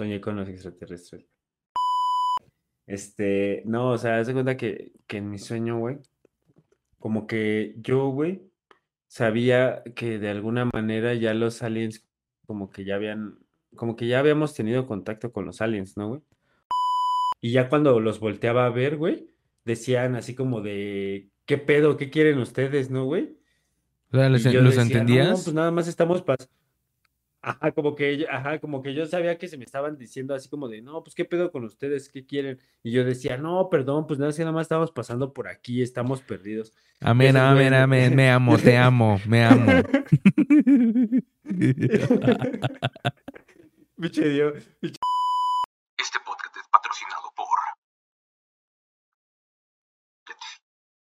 Soñé con los extraterrestres. Este, no, o sea, haz de cuenta que, que en mi sueño, güey, como que yo, güey, sabía que de alguna manera ya los aliens, como que ya habían, como que ya habíamos tenido contacto con los aliens, ¿no, güey? Y ya cuando los volteaba a ver, güey, decían así como de, ¿qué pedo? ¿Qué quieren ustedes, no, güey? O sea, ¿los, no, entendías? pues nada más estamos pas Ajá, como que, yo- ajá, como que yo sabía que se me estaban diciendo así como de, no, pues qué pedo con ustedes, ¿qué quieren? Y yo decía, no, perdón, pues nada, es que nada más estamos pasando por aquí, estamos perdidos. Amén, esos amén, amén. Me amo, te amo, me amo. Pinche Dios, Este podcast es patrocinado por. ¿Qué te,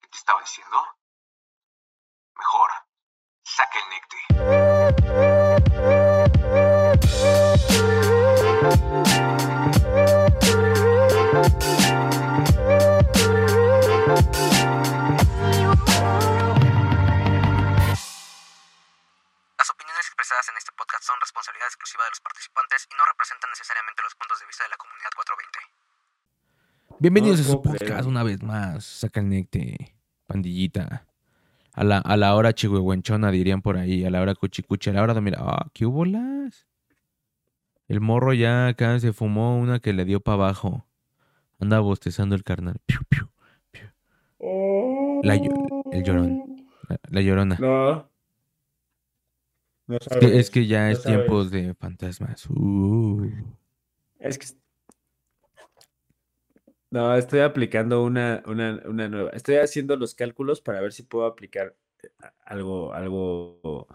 qué te estaba diciendo? Mejor, saca el necte. Expresadas en este podcast son responsabilidad exclusiva de los participantes y no representan necesariamente los puntos de vista de la comunidad 420. Bienvenidos No a su podcast una vez más. Saca el necte, pandillita. A la, a la hora chihuahuenchona dirían por ahí, a la hora cuchicuchi, a la hora de mira, ah, ¿qué hubo las? El morro ya acá se fumó una que le dio para abajo. Anda bostezando el carnal. Piu, piu, piu. La llo- el llorón. La, la llorona. No. No Es que, es sabes, que ya no es tiempos sabes. de fantasmas. Uh. Es que... No, estoy aplicando una, una, una nueva. Estoy haciendo los cálculos para ver si puedo aplicar eh, algo, algo,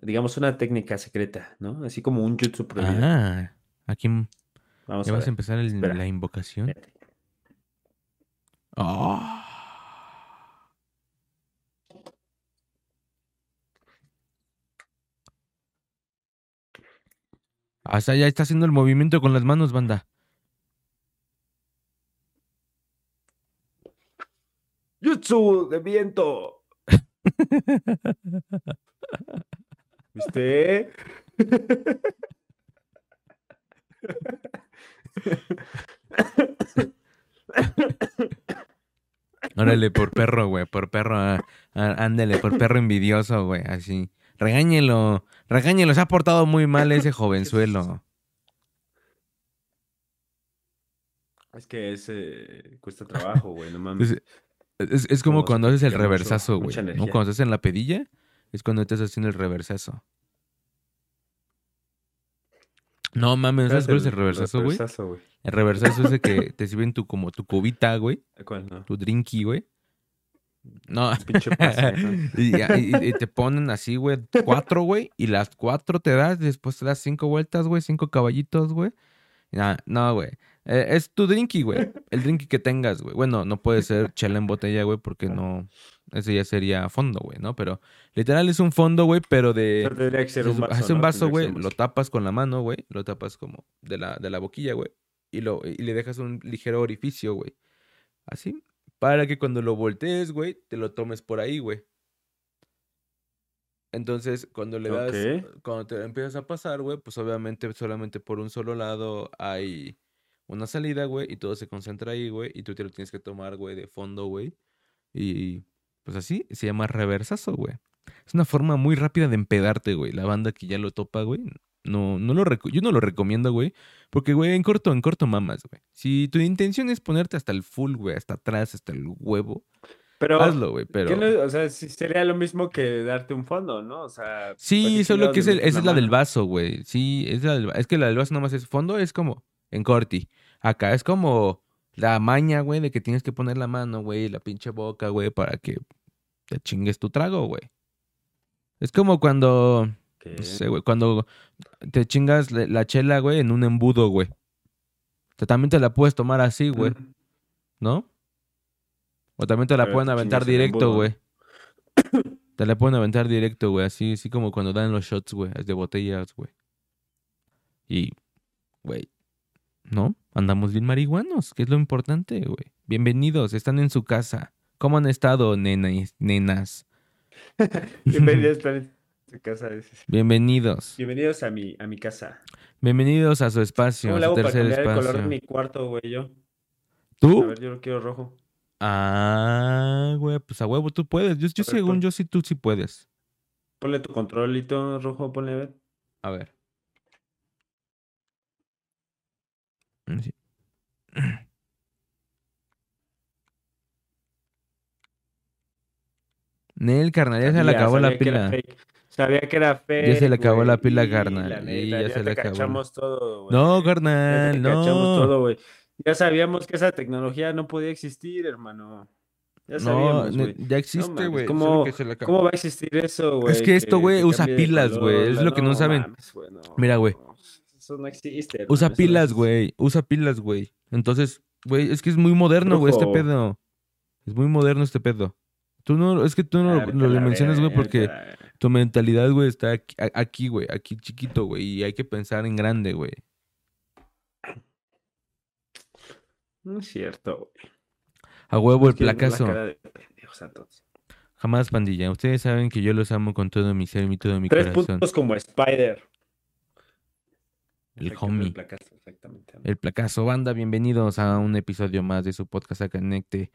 digamos, una técnica secreta, ¿no? Así como un jutsu prohibido. Ah, aquí Vamos ya a vas a empezar el- la invocación. Espérate. Hasta ya está haciendo el movimiento con las manos, banda. ¡Jutsu de viento! ¿Viste? Órale, por perro, güey, por perro. ah, ah, ándele, por perro envidioso, güey, así. Regáñelo, regáñelo, se ha portado muy mal ese jovenzuelo. Es que ese cuesta trabajo, güey, no mames. Es, es- es como cuando haces el reversazo, güey. ¿no? Cuando estás en la pedilla, es cuando estás haciendo el reversazo. No mames, ¿sabes cuál es el reversazo, güey? reversazo, güey. El reversazo es de que te sirven tu, como tu cubita, güey. ¿Cuál no? Tu drinky, güey. No. Pinche pase, ¿no? y, y- y te ponen así, güey, cuatro, güey. Y las cuatro te das, después te das cinco vueltas, güey, cinco caballitos, güey. Nah, no, güey. Eh, es tu drinky, güey. El drinky que tengas, güey. Bueno, no puede ser chela en botella, güey, porque no. Ese ya sería fondo, güey, ¿no? Pero literal es un fondo, güey, pero de. Tendría que ser un vaso, Hace un vaso, güey, lo tapas con la mano, güey. Lo tapas como de la, de la boquilla, güey. Y, lo, y le dejas un ligero orificio, güey. Así. Para que cuando lo voltees, güey, te lo tomes por ahí, güey. Entonces, cuando le das, Ok. cuando te empiezas a pasar, güey, pues obviamente solamente por un solo lado hay una salida, güey, y todo se concentra ahí, güey, y tú te lo tienes que tomar, güey, de fondo, güey. Y pues así, se llama reversazo, güey. Es una forma muy rápida de empedarte, güey. La banda que ya lo topa, güey, no, no lo yo no lo recomiendo, güey, porque, güey, en corto, en corto mamas, güey. Si tu intención es ponerte hasta el full, güey, hasta atrás, hasta el huevo, Pero, hazlo, güey, pero... ¿qué no- o sea, sería lo mismo que darte un fondo, ¿no? O sea, Sí, ¿para qué solo que es el- esa es la del vaso, güey. Sí, es, la del- es que la del vaso nomás es fondo, es como en corti. Acá es como la maña, güey, de que tienes que poner la mano, güey, la pinche boca, güey, para que te chingues tu trago, güey. Es como cuando, ¿Qué? no sé, güey, cuando te chingas la, la chela, güey, en un embudo, güey. O sea, también te la puedes tomar así, güey, Mm. ¿no? O también te la Pero pueden te aventar directo, güey. Te la pueden aventar directo, güey. Así, así como cuando dan los shots, güey. Es de botellas, güey. Y, güey, ¿no? Andamos bien marihuanos, que es lo importante, güey. Bienvenidos, están en su casa. ¿Cómo han estado, nenas? nenas? Bienvenidos, Planet, a casa. dices. Bienvenidos. Bienvenidos a mi, a mi casa. Bienvenidos a su espacio, ¿Cómo a le su hago para tercer cambiar el color de mi cuarto, güey? Yo. A ¿Tú? ver, yo lo quiero rojo. Ah, güey, pues a huevo tú puedes. Yo, yo A ver, según pon- yo sí, tú sí puedes. Ponle tu controlito rojo, ponle a ver. A ver. Mm, sí. Nel, carnal, ya se le acabó la pila. Sabía que era fake. se le acabó la pila, carnal, y neta, ya se le acabó cachamos todo. No, Ya carnal, cachamos no. todo, güey. Ya sabíamos que esa tecnología no podía existir, hermano. Ya No, sabíamos, güey. ya No existe, güey. ¿cómo, solo que se le acabó. ¿Cómo va a existir eso, güey? Es que esto, güey, usa pilas, güey, es lo que no saben. mames, no, Mira, güey. no, Eso no existe. hermano, Usa no pilas, güey. Usa pilas, güey. Entonces, güey, es que es muy moderno, güey, este pedo. Es muy moderno este pedo. Tú no, es que tú no lo, lo mencionas, güey, porque. Tu mentalidad, güey, está aquí, güey, aquí chiquito, güey, y hay que pensar en grande, güey. No es cierto, güey. A huevo el placazo. Jamás, pandilla. Ustedes saben que yo los amo con todo mi ser y todo mi Tres corazón. puntos como Spider. El homie. placazo, exactamente. El placazo, banda, bienvenidos a un episodio más de su podcast a Conecte.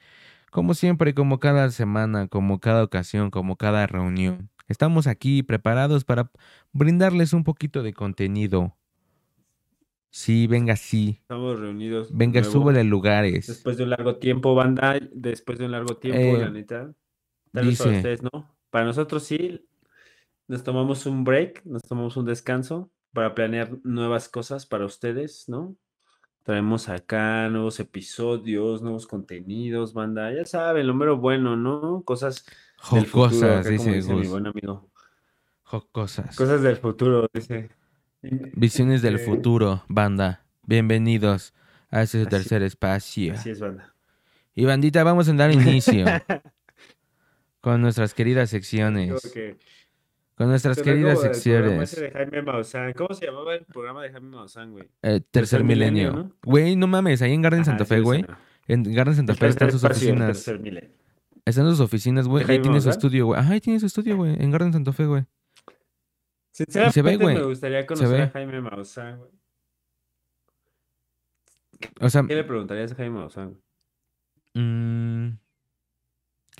Como siempre, como cada semana, como cada ocasión, como cada reunión. Estamos aquí preparados para brindarles un poquito de contenido. Sí, venga, sí. Estamos reunidos. Venga, súbele lugares. Después de un largo tiempo, banda. Después de un largo tiempo, Eh, la neta. Tal vez para ustedes no. Para nosotros sí. Nos tomamos un break, nos tomamos un descanso para planear nuevas cosas para ustedes, ¿no? Traemos acá nuevos episodios, nuevos contenidos, banda. Ya saben, lo mero bueno, ¿no? Cosas del futuro, Jocosas, acá dice dice mi Gus. buen amigo. Jocosas. Cosas del futuro, dice. Visiones del Este, futuro, banda. Bienvenidos a este tercer espacio. Así es, banda. Y bandita, vamos a dar inicio con nuestras queridas secciones. que- Con nuestras queridas secciones. de Jaime Maussan. ¿Cómo se llamaba el programa de Jaime Maussan, güey? Eh, tercer Tercer milenio. Güey, no mames, ahí en Garden Ajá, Santa Fe, güey. En Garden Santa Fe están sus oficinas. Están sus oficinas, güey. ¿De Ahí tiene su estudio, güey. Ajá, ahí tiene su estudio, güey. En Garden Santa Fe, güey. Sinceramente, güey, me gustaría se conocer ve. a Jaime Maussan, güey. O sea, ¿Qué le preguntarías a Jaime Maussan? güey?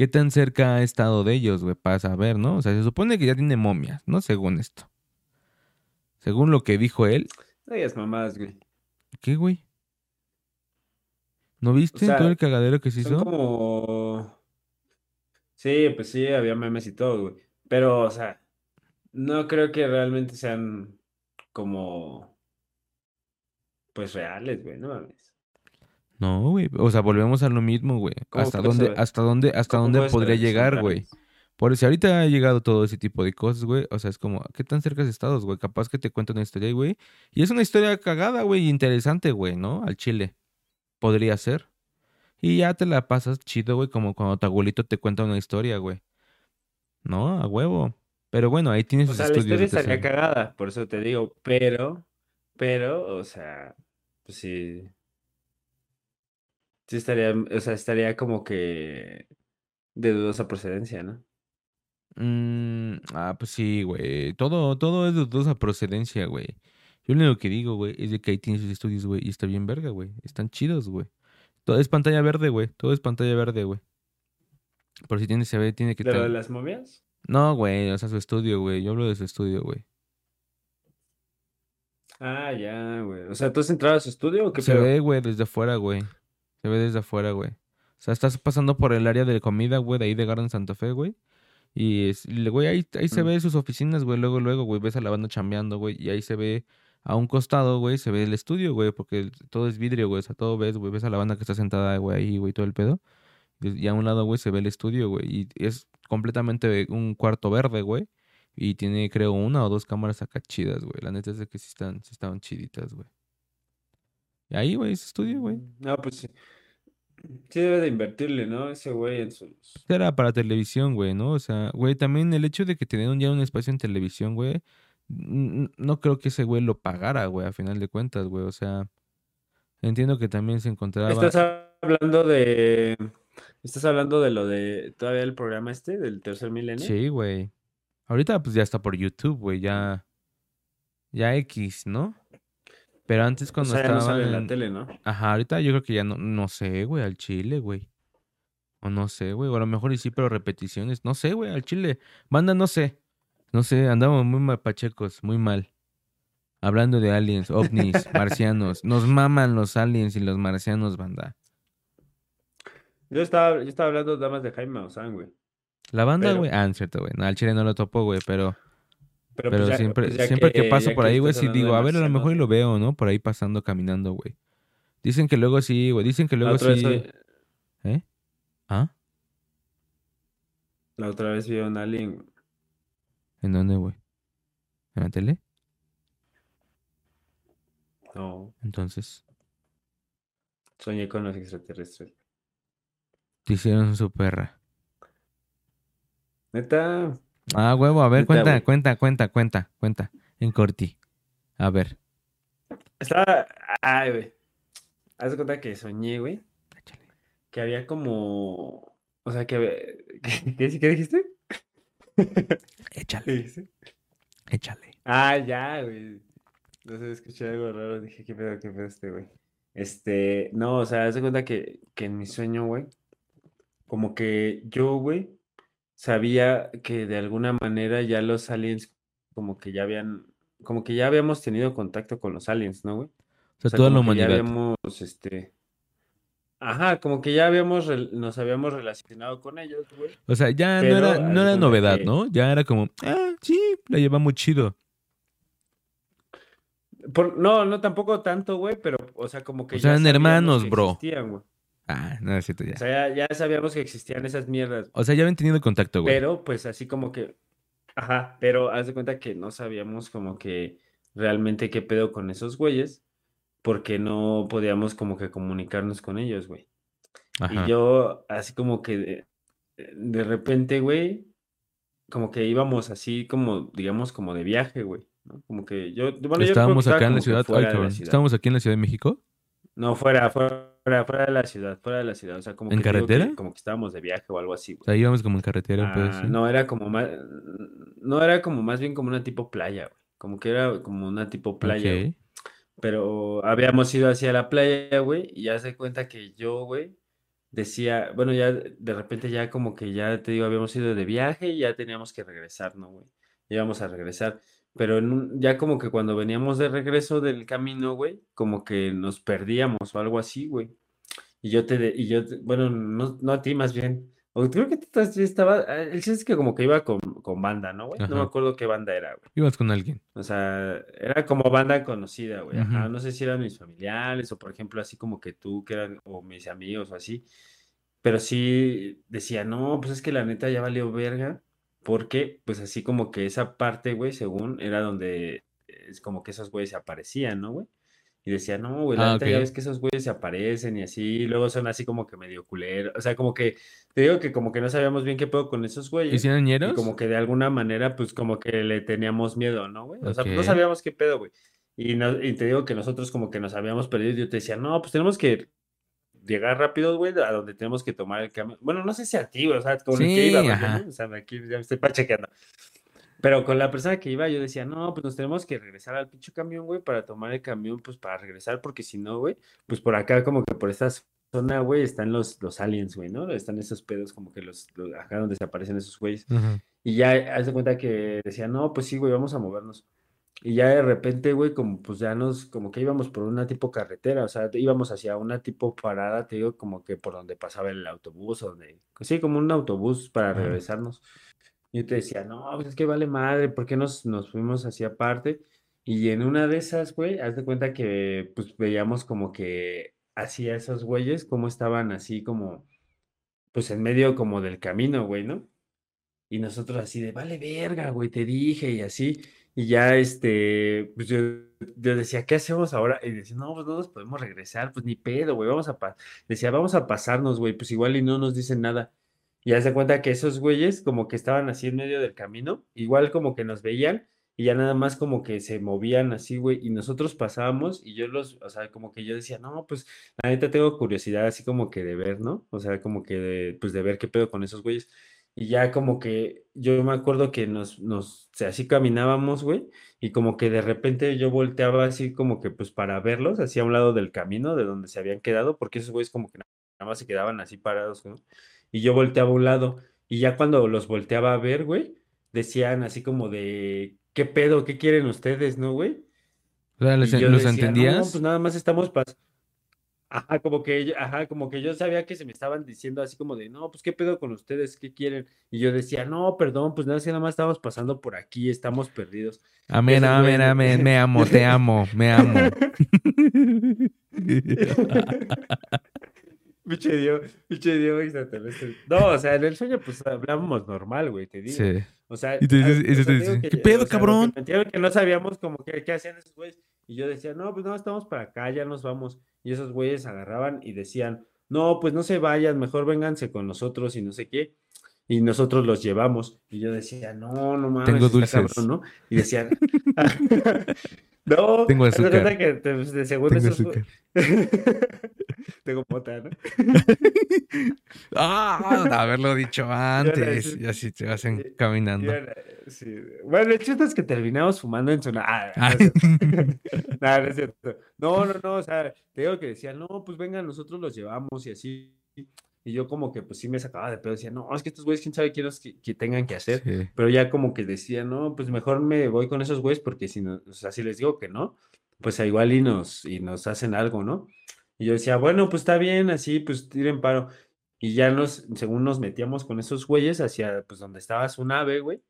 ¿Qué tan cerca ha estado de ellos, güey? Para saber, ¿no? O sea, se supone que ya tiene momias, ¿no? Según esto. Según lo que dijo él. Digas mamadas, güey. ¿Qué, güey? ¿No viste sea, todo el cagadero que se Son hizo? como... Sí, pues sí, había memes y todo, güey. Pero, o sea, no creo que realmente sean como... Pues reales, güey, no mames. No, güey. O sea, volvemos a lo mismo, güey. ¿Cómo ¿Hasta dónde, hasta dónde, hasta ¿Cómo dónde podría llegar, güey? Por si ahorita ha llegado todo ese tipo de cosas, güey. O sea, es como, ¿qué tan cerca has estado, güey? Capaz que te cuento una historia, güey. Y es una historia cagada, güey, interesante, güey, ¿no? Al chile. Podría ser. Y ya te la pasas chido, güey, como cuando tu abuelito te cuenta una historia, güey. No, a huevo. Pero bueno, ahí tienes O sus sea, la estudios. historia estaría cagada, por eso te digo, pero, pero, o sea, pues sí, sí estaría, o sea, estaría como que de dudosa procedencia, ¿no? Mm, ah, pues sí, güey. Todo, todo es de dudosa procedencia, güey. Yo lo único que digo, güey, es de que ahí tienes sus estudios, güey, y está bien verga, güey. Están chidos, güey. Todo es pantalla verde, güey. Todo es pantalla verde, güey. Por si tiene, se ve, tiene que ¿De lo de las momias? No, güey, o sea, su estudio, güey. Yo hablo de su estudio, güey. Ah, ya, güey. O sea, ¿tú has entrado a su estudio o qué Se pedo? ve, güey, desde afuera, güey. Se ve desde afuera, güey. O sea, estás pasando por el área de comida, güey, de ahí de Garden Santa Fe, güey. Y, güey, ahí, ahí se Mm. ve sus oficinas, güey. Luego, luego, güey, ves a la banda chambeando, güey. Y ahí se ve a un costado, güey, se ve el estudio, güey, porque todo es vidrio, güey. O sea, todo ves, güey. Ves a la banda que está sentada, güey, ahí, güey, todo el pedo. Y a un lado, güey, se ve el estudio, güey. Y es completamente un cuarto verde, güey. Y tiene, creo, una o dos cámaras acá chidas, güey. La neta es de que sí están, sí estaban chiditas, güey. Y ahí, güey, es estudio, güey. Mm, No, pues sí. Sí debe de invertirle, ¿no? Ese güey en sus... Era para televisión, güey, ¿no? O sea, güey, también el hecho de que tener ya un espacio en televisión, güey, no creo que ese güey lo pagara, güey, a final de cuentas, güey. O sea, entiendo que también se encontraba. Estás hablando de... Estás hablando de lo de... ¿Todavía el programa este del tercer milenio? Sí, güey. Ahorita pues ya está por YouTube, güey, ya. Ya X, ¿no? Pero antes O cuando sea, ya no sale en la tele, ¿no? Ajá, ahorita yo creo que ya no, no sé, güey, al chile, güey. O no sé, güey. O a lo mejor y sí, pero repeticiones. No sé, güey, al chile. Banda, no sé. No sé, andamos muy mal pachecos, muy mal. Hablando de aliens, ovnis, marcianos. Nos maman los aliens y los marcianos, banda. Yo estaba, yo estaba hablando nada más de Jaime Maussan, güey. La banda, Pero- güey. Ah, cierto, güey. No, al chile no lo topo, güey, pero... Pero, Pero pues ya- siempre, pues siempre que, paso por ahí, güey, sí digo, a ver, a lo mejor y lo veo, ¿no? Por ahí pasando, caminando, güey. Dicen que luego sí, güey. Dicen que luego vez, sí. ¿Eh? ¿Ah? la otra vez vi a un alien. ¿En dónde, güey? ¿En la tele? No, Entonces, soñé con los extraterrestres. te hicieron su perra. Neta, Ah, huevo, a ver, cuenta, cuenta, cuenta, cuenta, cuenta. En corti. A ver. estaba. Ay, güey. Haz de cuenta que soñé, güey, que había como. O sea, que. ¿Qué, qué, qué dijiste? ¿Qué Échale, dijiste? échale. Ah, ya, güey. No sé, escuché algo raro. Dije, ¿qué pedo, qué pedo este, güey? Este, no, o sea, haz de cuenta que, que en mi sueño, güey, como que yo, güey, sabía que de alguna manera ya los aliens, como que ya habían, como que ya habíamos tenido contacto con los aliens, ¿no, güey? O sea, O sea, toda la que ya humanidad. habíamos, este, ajá, como que ya habíamos, nos habíamos relacionado con ellos, güey. O sea, ya no era, no era novedad, que- ¿no? Ya era como, ah, sí, la llevamos chido. Por, no, no tampoco tanto, güey, pero, o sea, como que O sea, ya eran hermanos, bro. existían, güey. Ah, no es cierto ya. O sea, ya, ya sabíamos que existían esas mierdas, O sea, ya habían tenido contacto, güey. pero pues así como que, ajá, pero haz de cuenta que no sabíamos como que realmente qué pedo con esos güeyes, porque no podíamos como que comunicarnos con ellos, güey. Ajá. Y yo así como que de, de repente, güey, como que íbamos así como, digamos, como de viaje, güey, ¿no? Como que yo, bueno, Estábamos acá en la ciudad. Ay, la ciudad. Estábamos aquí en la Ciudad de México. No, fuera, fuera, fuera de la ciudad, fuera de la ciudad. O sea, como ¿En que carretera? como que estábamos de viaje o algo así, O güey. sea, íbamos como en carretera, pues. Ah, sí. no, era como más, no era como más bien como una tipo playa, güey. Como que era como una tipo playa, güey. Ok. Pero habíamos ido hacia la playa, güey, y ya se cuenta que yo, güey, decía, bueno, ya de repente ya como que ya te digo, habíamos ido de viaje y ya teníamos que regresar, ¿no, güey? Íbamos a regresar. Pero en un- ya como que cuando veníamos de regreso del camino, güey, como que nos perdíamos o algo así, güey. Y yo te, de- y yo, te- bueno, no, no a ti más bien. O creo que tú estaba, ah, el chiste es que como que iba con, con banda, ¿no, güey? No me acuerdo qué banda era, güey. Ibas con alguien. O sea, era como banda conocida, güey. Ajá, no sé si eran mis familiares o por ejemplo así como que tú, que eran, o mis amigos o así. Pero sí decía, no, pues es que la neta ya valió verga. Porque, pues así como que esa parte, güey, según era donde es como que esos güeyes se aparecían, ¿no, güey? Y decía, no, güey, la Ah, neta ya ves que esos güeyes se aparecen y así, y luego son así como que medio culeros. O sea, como que, te digo que como que no sabíamos bien qué pedo con esos ¿Y güeyes. si eran Y ñeros? como que de alguna manera, pues como que le teníamos miedo, ¿no, güey? O sea, no Ok. sabíamos qué pedo, güey. Y, no- y te digo que nosotros como que nos habíamos perdido y yo te decía, no, pues tenemos que llegar rápido, güey, a donde tenemos que tomar el camión. Bueno, no sé si a ti, güey, o sea, con el que Sí, iba. O sea, aquí ya me estoy pachequeando. Pero con la persona que iba, yo decía, no, pues nos tenemos que regresar al pinche camión, güey, para tomar el camión, pues para regresar, porque si no, güey, pues por acá, como que por esta zona, güey, están los, los aliens, güey, ¿no? Están esos pedos, como que los, los- acá donde se aparecen esos güeyes. Ajá. Y ya, haz de cuenta que decía, no, pues sí, güey, vamos a movernos. Y ya de repente, güey, como pues ya nos, como que íbamos por una tipo carretera, o sea, íbamos hacia una tipo parada, te digo, como que por donde pasaba el autobús, o donde, sí, como un autobús para regresarnos. Y yo te decía, no, pues es que vale madre, ¿por qué nos, nos fuimos hacia aparte? Y en una de esas, güey, haz de cuenta que pues veíamos como que hacia esos güeyes, como estaban así como, pues en medio como del camino, güey, ¿no? Y nosotros así de, vale verga, güey, te dije, y así. Y ya, este, pues yo, yo decía, ¿qué hacemos ahora? Y decía, no, pues no nos podemos regresar, pues ni pedo, güey, vamos a pa-". Decía, vamos a pasarnos, güey, pues igual y no nos dicen nada. Y ya se cuenta que esos güeyes como que estaban así en medio del camino, igual como que nos veían y ya nada más como que se movían así, güey, y nosotros pasábamos y yo los, o sea, como que yo decía, no, pues la neta tengo curiosidad así como que de ver, ¿no? O sea, como que de, pues de ver qué pedo con esos güeyes. Y ya como que yo me acuerdo que nos, nos, o sea, así caminábamos, güey, y como que de repente yo volteaba así como que pues para verlos, así a un lado del camino de donde se habían quedado, porque esos güeyes como que nada más se quedaban así parados, ¿no? Y yo volteaba a un lado, y ya cuando los volteaba a ver, güey, decían así como de, ¿qué pedo? ¿Qué quieren ustedes, no, güey? ¿los, no, entendías? pues nada más estamos pas Ajá, como que, yo- ajá, como que yo sabía que se me estaban diciendo así como de, no, pues qué pedo con ustedes, ¿qué quieren? Y yo decía, no, perdón, pues nada, es que nada más estamos pasando por aquí, estamos perdidos. Amén, amén, amén. Me amo, te amo, me amo. Pinche Dios, pinche Dios extraterrestre. No, o sea, en el sueño pues hablábamos normal, güey, te digo. Sí. O sea, Y te dices- y o te sea, dice, digo ¿qué pedo, o sea, cabrón? que no sabíamos como qué, qué hacían esos güeyes. Y yo decía, no, pues no, estamos para acá, ya nos vamos. Y esos güeyes agarraban y decían, no, pues no se vayan, mejor vénganse con nosotros y no sé qué. Y nosotros los llevamos. Y yo decía, no, no mames, Tengo dulces. cabrón, ¿no? Y decían, no, Tengo azúcar. que te- de según Tengo azúcar. Tengo mota, ¿no? Ah, de haberlo dicho antes. Y así te vas en- y- caminando. Iban a- sí. Bueno, el chiste es que terminamos fumando en su... Ah. No, no es cierto. No, no, no, o sea, te digo que decían, no, pues venga, nosotros los llevamos y así. Y yo como que pues sí me sacaba de pedo, decía, no, es que estos güeyes, quién sabe qué, que, que tengan que hacer. Sí. Pero ya como que decía, no, pues mejor me voy con esos güeyes porque si no, o sea, si les digo que no, pues igual y nos, y nos hacen algo, ¿no? Y yo decía, bueno, pues está bien, así, pues tiren paro. Y ya nos, según nos metíamos con esos güeyes hacia, pues donde estaba su nave, güey.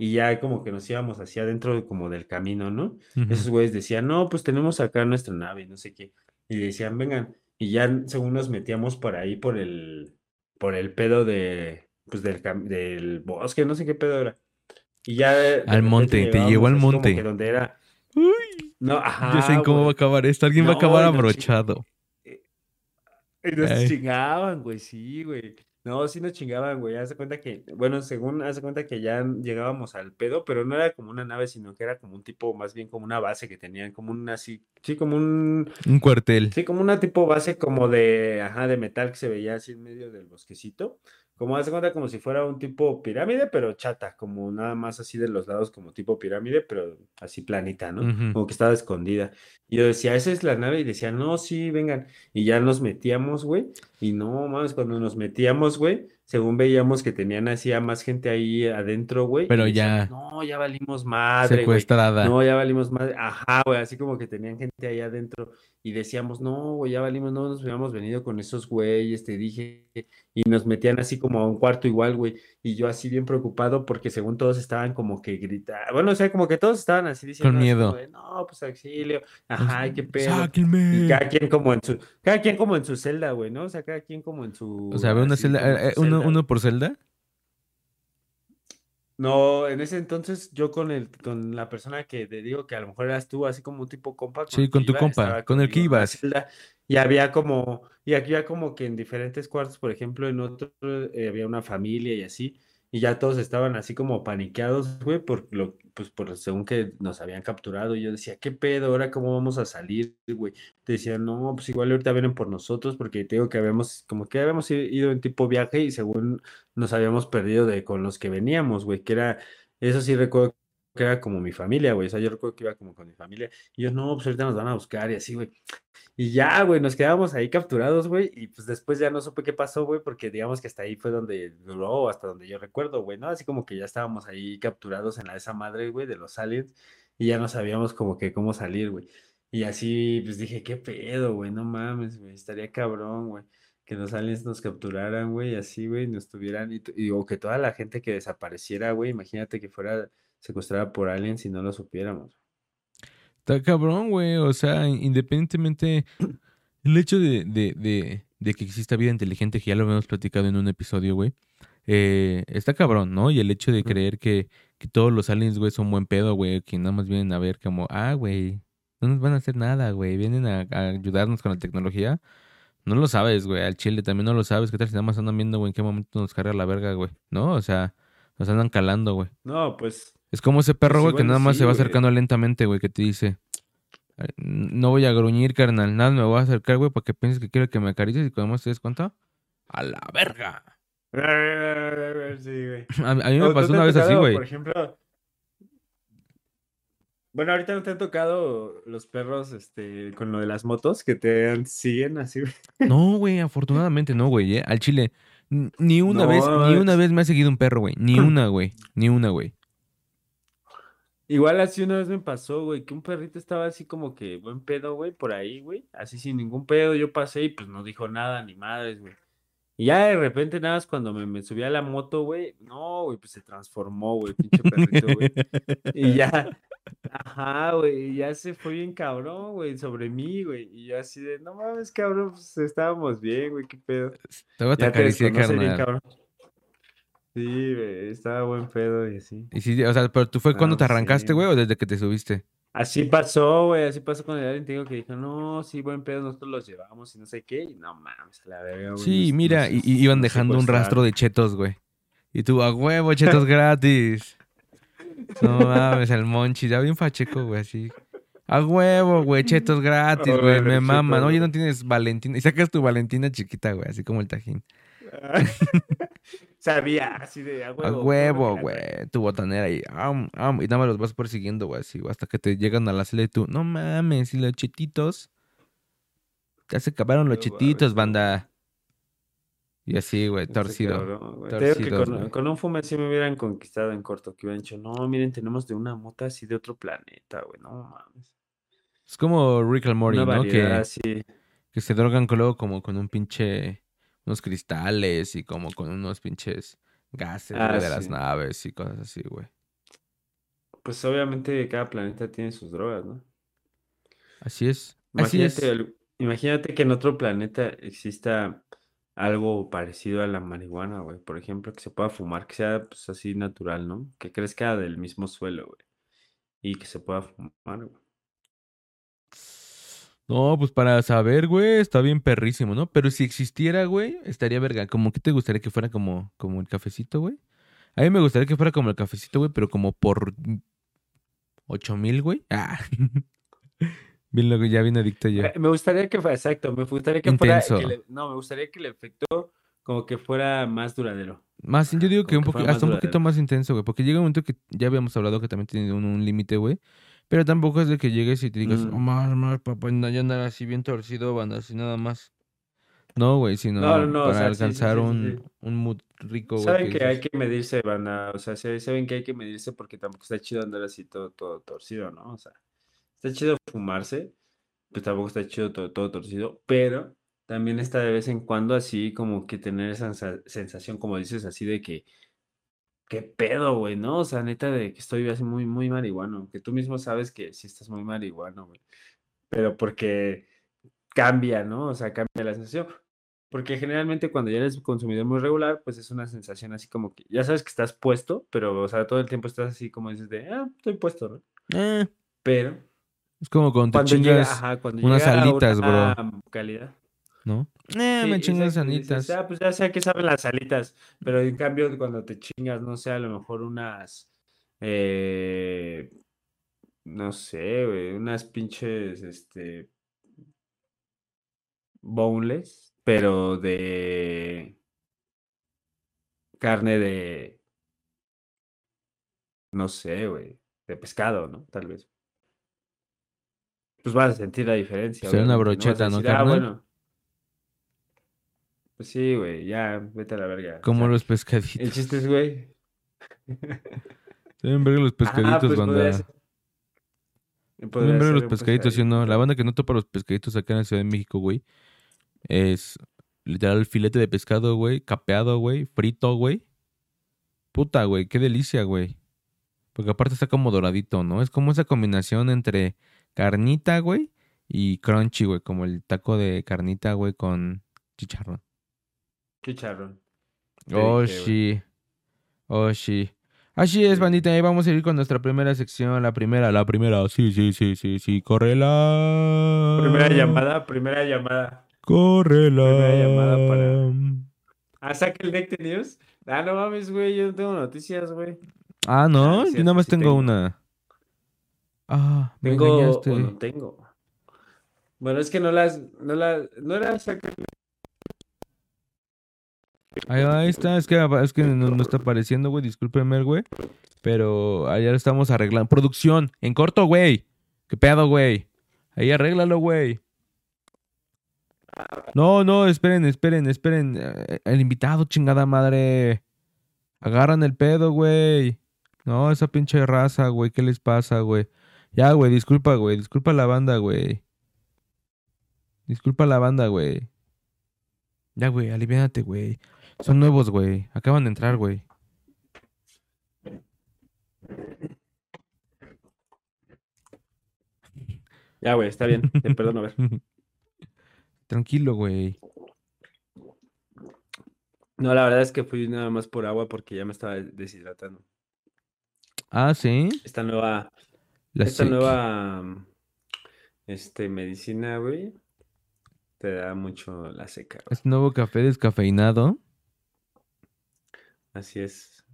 Y ya como que nos íbamos hacia adentro como del camino, ¿no? Esos Ujú. güeyes decían, no, pues tenemos acá nuestra nave, no sé qué. Y decían, vengan. Y ya según nos metíamos por ahí, por el, por el pedo de, pues del, del bosque, no sé qué pedo era. Y ya de- Al monte, te llevó al monte. que donde era, Uy, no, ajá, ya sé cómo va a acabar esto. Alguien va a acabar abrochado. Y nos Ay. chingaban, güey, sí, güey. No, sí nos chingaban, güey. Haz de cuenta que, bueno, según, haz de cuenta que ya llegábamos al pedo, pero no era como una nave, sino que era como un tipo, más bien como una base que tenían, como un así, sí, como un, Un cuartel. sí, como una tipo base como de, ajá, de metal que se veía así en medio del bosquecito. Como haz de cuenta como si fuera un tipo pirámide, pero chata, como nada más así de los lados como tipo pirámide, pero así planita, ¿no? Como que estaba escondida. Y yo decía, esa es la nave, y decía, no, sí, vengan. Y ya nos metíamos, güey. Y no, mames, cuando nos metíamos, güey, según veíamos que tenían así a más gente ahí adentro, güey. Pero ya No, ya valimos madre, güey. secuestrada. No, ya valimos madre. Ajá, güey, así como que tenían gente ahí adentro. Y decíamos, no, güey, ya valimos, no nos hubiéramos venido con esos güeyes, te dije. Y nos metían así como a un cuarto igual, güey. Y yo así bien preocupado porque según todos estaban como que gritando. Bueno, o sea, como que todos estaban así diciendo. Con miedo. no, pues auxilio. Ajá, qué pedo. Y cada quien como en su, cada quien como en su celda, güey, ¿no? O sea, cada quien como en su. O sea, había una celda, eh, eh, uno, celda, uno güey. por celda. No, en ese entonces yo con el, con la persona que te digo que a lo mejor eras tú, así como un tipo compa con Sí, con tu iba, compa, con el que ibas. y había como, y aquí había como que en diferentes cuartos, por ejemplo, en otro eh, había una familia y así, y ya todos estaban así como paniqueados, güey, por lo, pues por según que nos habían capturado, y yo decía, ¿qué pedo? ¿Ahora cómo vamos a salir, güey? Te decían, no, pues igual ahorita vienen por nosotros, porque te digo que habíamos, como que habíamos ido en tipo viaje y según nos habíamos perdido de con los que veníamos, güey, que era, eso sí recuerdo que era como mi familia, güey, o sea, yo recuerdo que iba como con mi familia, y yo, no, pues ahorita nos van a buscar y así, güey. Y ya, güey, nos quedamos ahí capturados, güey, y pues después ya no supe qué pasó, güey, porque digamos que hasta ahí fue donde duró, hasta donde yo recuerdo, güey, ¿no? Así como que ya estábamos ahí capturados en la esa madre, güey, de los aliens, y ya no sabíamos como que cómo salir, güey. Y así, pues dije, qué pedo, güey, no mames, güey, estaría cabrón, güey, que los aliens nos capturaran, güey, así, güey, nos tuvieran, y, tu- y- o que toda la gente que desapareciera, güey, imagínate que fuera secuestrada por aliens y no lo supiéramos. Está cabrón, güey. O sea, independientemente. El hecho de, de, de, de que exista vida inteligente, que ya lo habíamos platicado en un episodio, güey. eh, está cabrón, ¿no? Y el hecho de creer que, que todos los aliens, güey, son buen pedo, güey. Que nada más vienen a ver como, ah, güey, no nos van a hacer nada, güey. Vienen a, a ayudarnos con la tecnología. No lo sabes, güey. Al chile también no lo sabes. ¿Qué tal si nada más andan viendo, güey, en qué momento nos carga la verga, güey? ¿No? O sea, nos andan calando, güey. No, pues, Es como ese perro, güey, que nada más sí, se va güey. acercando lentamente, güey, que te dice, "Ay, no voy a gruñir, carnal, nada, me voy a acercar, güey, para que pienses que quiero que me acaricies y cuando más te des cuenta, a la verga. Sí, güey. A, a mí me ¿O tú pasó una vez así, güey. Por ejemplo. Bueno, ahorita no te han tocado los perros, este, con lo de las motos que te siguen así, güey. No, güey, afortunadamente no, güey, ¿eh? Al chile. Ni una vez, No, ni una vez me ha seguido un perro, güey. Ni una, güey. Ni una, güey. Igual así una vez me pasó, güey, que un perrito estaba así como que buen pedo, güey, por ahí, güey. Así sin ningún pedo, yo pasé y pues no dijo nada, ni madres, güey. Y ya de repente nada más cuando me, me subí a la moto, güey, no, güey, pues se transformó, güey, pinche perrito, güey. Y ya, ajá, güey, y ya se fue bien cabrón, güey, sobre mí, güey. Y yo así de, no mames, cabrón, pues estábamos bien, güey, qué pedo. Te voy a te bien, carnal. cabrón. Sí, güey, estaba buen pedo y así. Y sí, o sea, pero tú fue cuando te arrancaste, sí. güey, o desde que te subiste. Así pasó, güey, así pasó con el alguien te digo que dijo, no, sí, buen pedo, nosotros los llevamos y no sé qué, y no mames, la verga, güey. Sí, nos- mira, nos- y, iban dejando un rastro de chetos, güey. Y tú, a huevo, chetos gratis. No mames, el monchi, ya bien facheco, güey, así. A huevo, güey, chetos gratis, güey, me maman. Oye, no tienes Valentina. Y sacas tu Valentina chiquita, güey, así como el tajín. Sabía, así de, a A huevo. huevo, cómetela, güey, tu botanera y, am, am, y nada más los vas persiguiendo, güey, así, hasta que te llegan a la celda y tú, no mames, y los chetitos. Ya se acabaron los chetitos, banda. Y así, güey, torcido. cabrón. Te digo que con, un fume así me hubieran conquistado en corto, que hubieran dicho, no, miren, tenemos de una mota así de otro planeta, güey, no mames. Es como Rick and Morty, ¿no? variedad Que, se drogan luego como con un pinche, unos cristales y como con unos pinches gases Ah, de las naves y cosas así, güey. Pues obviamente cada planeta tiene sus drogas, ¿no? Así es. Así es. Imagínate, el- imagínate que en otro planeta exista algo parecido a la marihuana, güey. Por ejemplo, que se pueda fumar, que sea pues así natural, ¿no? Que crezca del mismo suelo, güey. Y que se pueda fumar, güey. No, pues para saber, güey, está bien perrísimo, ¿no? Pero si existiera, güey, estaría verga. Como que te gustaría que fuera como, como el cafecito, güey. A mí me gustaría que fuera como el cafecito, güey, pero como por ocho mil, güey. Ah. Bien loco, ya bien adicto yo. Eh, Me gustaría que fuera, exacto, me gustaría que fuera, Intenso. que le- no, me gustaría que el efecto como que fuera más duradero. Más, yo digo que como un que fuera más hasta un poquito más intenso, güey. Porque llega un momento que ya habíamos hablado que también tiene un, un límite, güey. Pero tampoco es de que llegues y te digas, Mm. oh, más, más, papá, no, ya andar así bien torcido, banda, así nada más. No, güey, sino No, no, o para sea, sí, alcanzar sí, sí, un, un mood rico. Saben que que hay que medirse, banda, o sea, se- saben que hay que medirse porque tampoco está chido andar así todo, todo torcido, ¿no? O sea, está chido fumarse, pues tampoco está chido todo, todo torcido, pero también está de vez en cuando así como que tener esa sensa- sensación, como dices, así de que, qué pedo, güey, ¿no? O sea, neta de que estoy así muy, muy marihuano, que tú mismo sabes que sí estás muy marihuano, güey, pero porque cambia, ¿no? O sea, cambia la sensación. Porque generalmente cuando ya eres consumidor muy regular, pues es una sensación así como que ya sabes que estás puesto, pero, o sea, todo el tiempo estás así como dices de, ah, estoy puesto, ¿no? "Eh", Pero es como cuando te cuando llega, chingas, ajá, cuando unas llega a alitas, bro. una calidad. ¿No? Eh, Sí, me chingas exacto, dices, sanitas. ah, pues ya sé a qué saben las alitas, pero en cambio cuando te chingas, no sé, a lo mejor unas, eh, no sé, güey, unas pinches, este, boneless, pero de carne de, no sé, güey, de pescado, ¿no? Tal vez. Pues vas a sentir la diferencia. Será una brocheta, ¿no, decir, ah, bueno. Pues sí, güey, ya, vete a la verga. o Como sea, los El pescaditos. chiste es, güey. Deben ver los Ah, pescaditos, pues podría banda. ser. Deben ver los pescaditos, ¿sí o no? La banda que no topa los pescaditos acá en la Ciudad de México, güey, es literal filete de pescado, güey, capeado, güey, frito, güey. Puta, güey, qué delicia, güey. Porque aparte está como doradito, ¿no? Es como esa combinación entre carnita, güey, y crunchy, güey, como el taco de carnita, güey, con chicharrón. Chicharrón. Oh, dije, sí. Oh, sí. Así es, bandita. Ahí vamos a ir con nuestra primera sección. La primera, la primera. Sí, sí, sí, sí, sí. Córrela. Primera llamada, primera llamada. Córrela. Primera llamada para- Ah, saca el de News. Ah, no mames, güey, yo no tengo noticias, güey. Ah, Ah, no. es Yo cierto, nada más sí tengo, tengo. una. Ah, me Tengo engañaste. o no tengo. Bueno, es que no las, no las, no era sacar Ahí, está, es que, es que no, no está apareciendo, güey, discúlpeme, güey. Pero allá lo estamos arreglando. Producción, en corto, güey. ¿Qué pedo, güey? Ahí arréglalo, güey. No, no, esperen, esperen, esperen. Eh, El invitado, chingada madre. Agarran el pedo, güey. No, esa pinche raza, güey. ¿Qué les pasa, güey? Ya, güey, disculpa, güey. Disculpa la banda, güey. Disculpa la banda, güey. Ya, güey, aliviánate, güey. Son nuevos, güey. Acaban de entrar, güey. Ya, güey, está bien. Te perdono, a ver. Tranquilo, güey. No, la verdad es que fui nada más por agua porque ya me estaba deshidratando. Ah, sí. Esta nueva, La esta nueva, este, medicina, güey, te da mucho la seca. güey. Este nuevo café descafeinado. Así es.